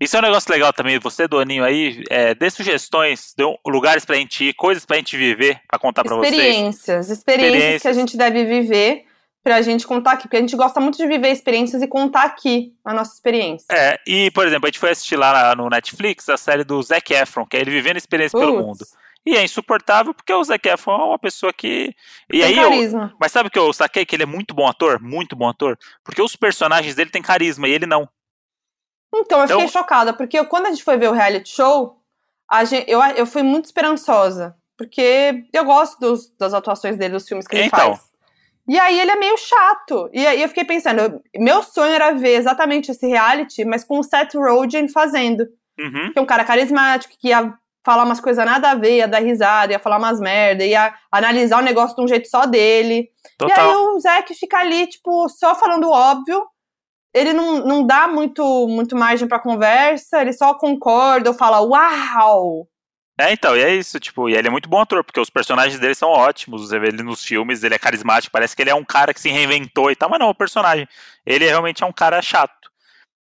Isso é um negócio legal também. Você, Doninho, aí, é, dê sugestões, dê lugares pra gente ir, coisas pra gente viver, pra contar pra vocês. Experiências, experiências que a Experiências. gente deve viver pra gente contar aqui. Porque a gente gosta muito de viver experiências e contar aqui a nossa experiência. É, e, por exemplo, a gente foi assistir lá no Netflix a série do Zac Efron, que é ele vivendo experiência pelo mundo. E é insuportável porque o Zac Efron é uma pessoa que. E tem aí eu, carisma. Mas sabe o que eu saquei? Que ele é muito bom ator? Muito bom ator. Porque os personagens dele têm carisma e ele não. Então, eu fiquei Então- chocada, porque eu- quando a gente foi ver o reality show, a gente, eu, eu fui muito esperançosa. Porque eu gosto dos- das atuações dele, dos filmes que ele Então. faz. E aí ele é meio chato. E aí eu fiquei pensando, meu sonho era ver exatamente esse reality, mas com o Seth Rogen fazendo. Uhum. Que é um cara carismático, que ia falar umas coisas nada a ver, ia dar risada, ia falar umas merda, ia analisar o negócio de um jeito só dele. E aí Total. o Zack fica ali, tipo, só falando o óbvio. Ele não, não dá muito, muito margem pra conversa, ele só concorda ou fala, uau! É, então, e é isso, tipo, e ele é muito bom ator, porque os personagens dele são ótimos, ele nos filmes, ele é carismático, parece que ele é um cara que se reinventou e tal, mas não, o personagem, ele realmente é um cara chato.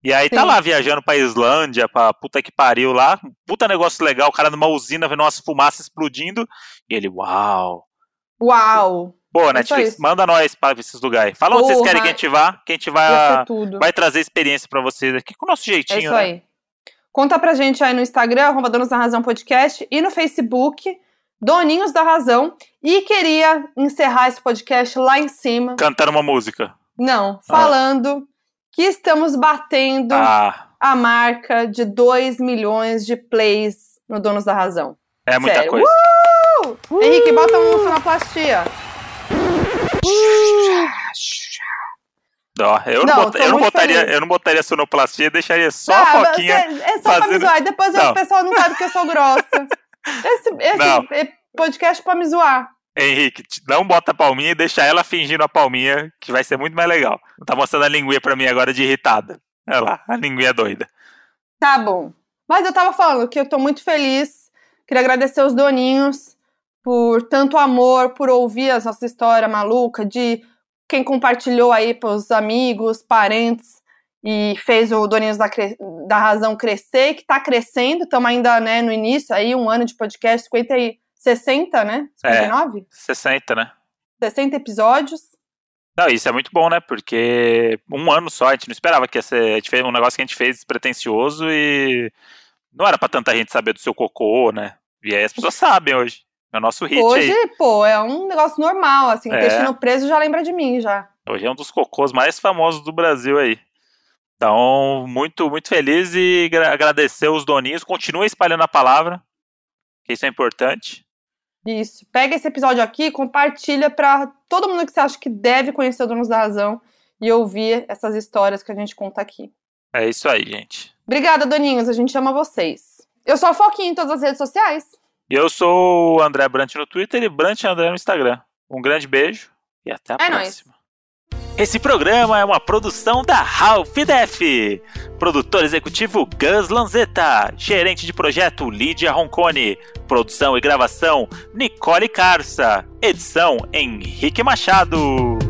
E aí tá Sim. lá viajando pra Islândia, pra puta que pariu lá, puta negócio legal, o cara numa usina vendo umas fumaças explodindo, e ele, uau. Uau! Pô, Isso Netflix, manda nós pra esses lugares. Fala onde vocês Porra. querem que a gente vá, que a gente vai, vai trazer experiência pra vocês aqui com o nosso É jeitinho, isso né? aí. Conta pra gente aí no Instagram, arroba Donos da Razão Podcast, e no Facebook, Doninhos da Razão. E queria encerrar esse podcast lá em cima. Cantando uma música. Não, falando que estamos batendo Ah, a marca de 2 milhões de plays no Donos da Razão. é muita Sério. coisa. Uh! Henrique, bota um sonoplastia. Ó, eu não, Não, bota- eu não botaria, feliz. eu não botaria sonoplastia, deixaria só Ah, a foquinha. você- é só pra me fazendo- zoar. e Depois Não. o pessoal não sabe que eu sou grossa. Esse, esse Não. é podcast pra me zoar. Henrique, não bota a palminha e deixa ela fingindo a palminha, que vai ser muito mais legal. Tá mostrando a linguinha pra mim agora de irritada. Olha lá, a linguinha doida. Tá bom. Mas eu tava falando que eu tô muito feliz. Queria agradecer os doninhos por tanto amor, por ouvir as nossas histórias malucas, de quem compartilhou aí pros amigos, parentes e fez o Doninhos da, da Razão crescer, que tá crescendo. Estamos ainda né, no início, aí um ano de podcast, 50 e 60, né? É. 59? 60, né? 60 episódios. Não, isso é muito bom, né? Porque um ano só, a gente não esperava que ia ser. A gente fez um negócio que a gente fez despretensioso e não era pra tanta gente saber do seu cocô, né? E aí as pessoas sabem hoje. É o nosso hit Hoje, aí. pô, é um negócio normal, assim. É. Intestino preso já lembra de mim, já. Hoje é um dos cocôs mais famosos do Brasil aí. Então, muito, muito feliz e gra- agradecer os doninhos. Continua espalhando a palavra, que isso é importante. Isso. Pega esse episódio aqui e compartilha pra todo mundo que você acha que deve conhecer o Donos da Razão e ouvir essas histórias que a gente conta aqui. É isso aí, gente. Obrigada, Doninhos. A gente ama vocês. Eu sou a Foquinha em todas as redes sociais. E eu sou o André Brant no Twitter e Brant André no Instagram. Um grande beijo e até a É nóis. próxima. Esse programa é uma produção da Ralph Def. Produtor executivo Gus Lanzetta. Gerente de projeto Lídia Roncone. Produção e gravação Nicole Carça. Edição Henrique Machado.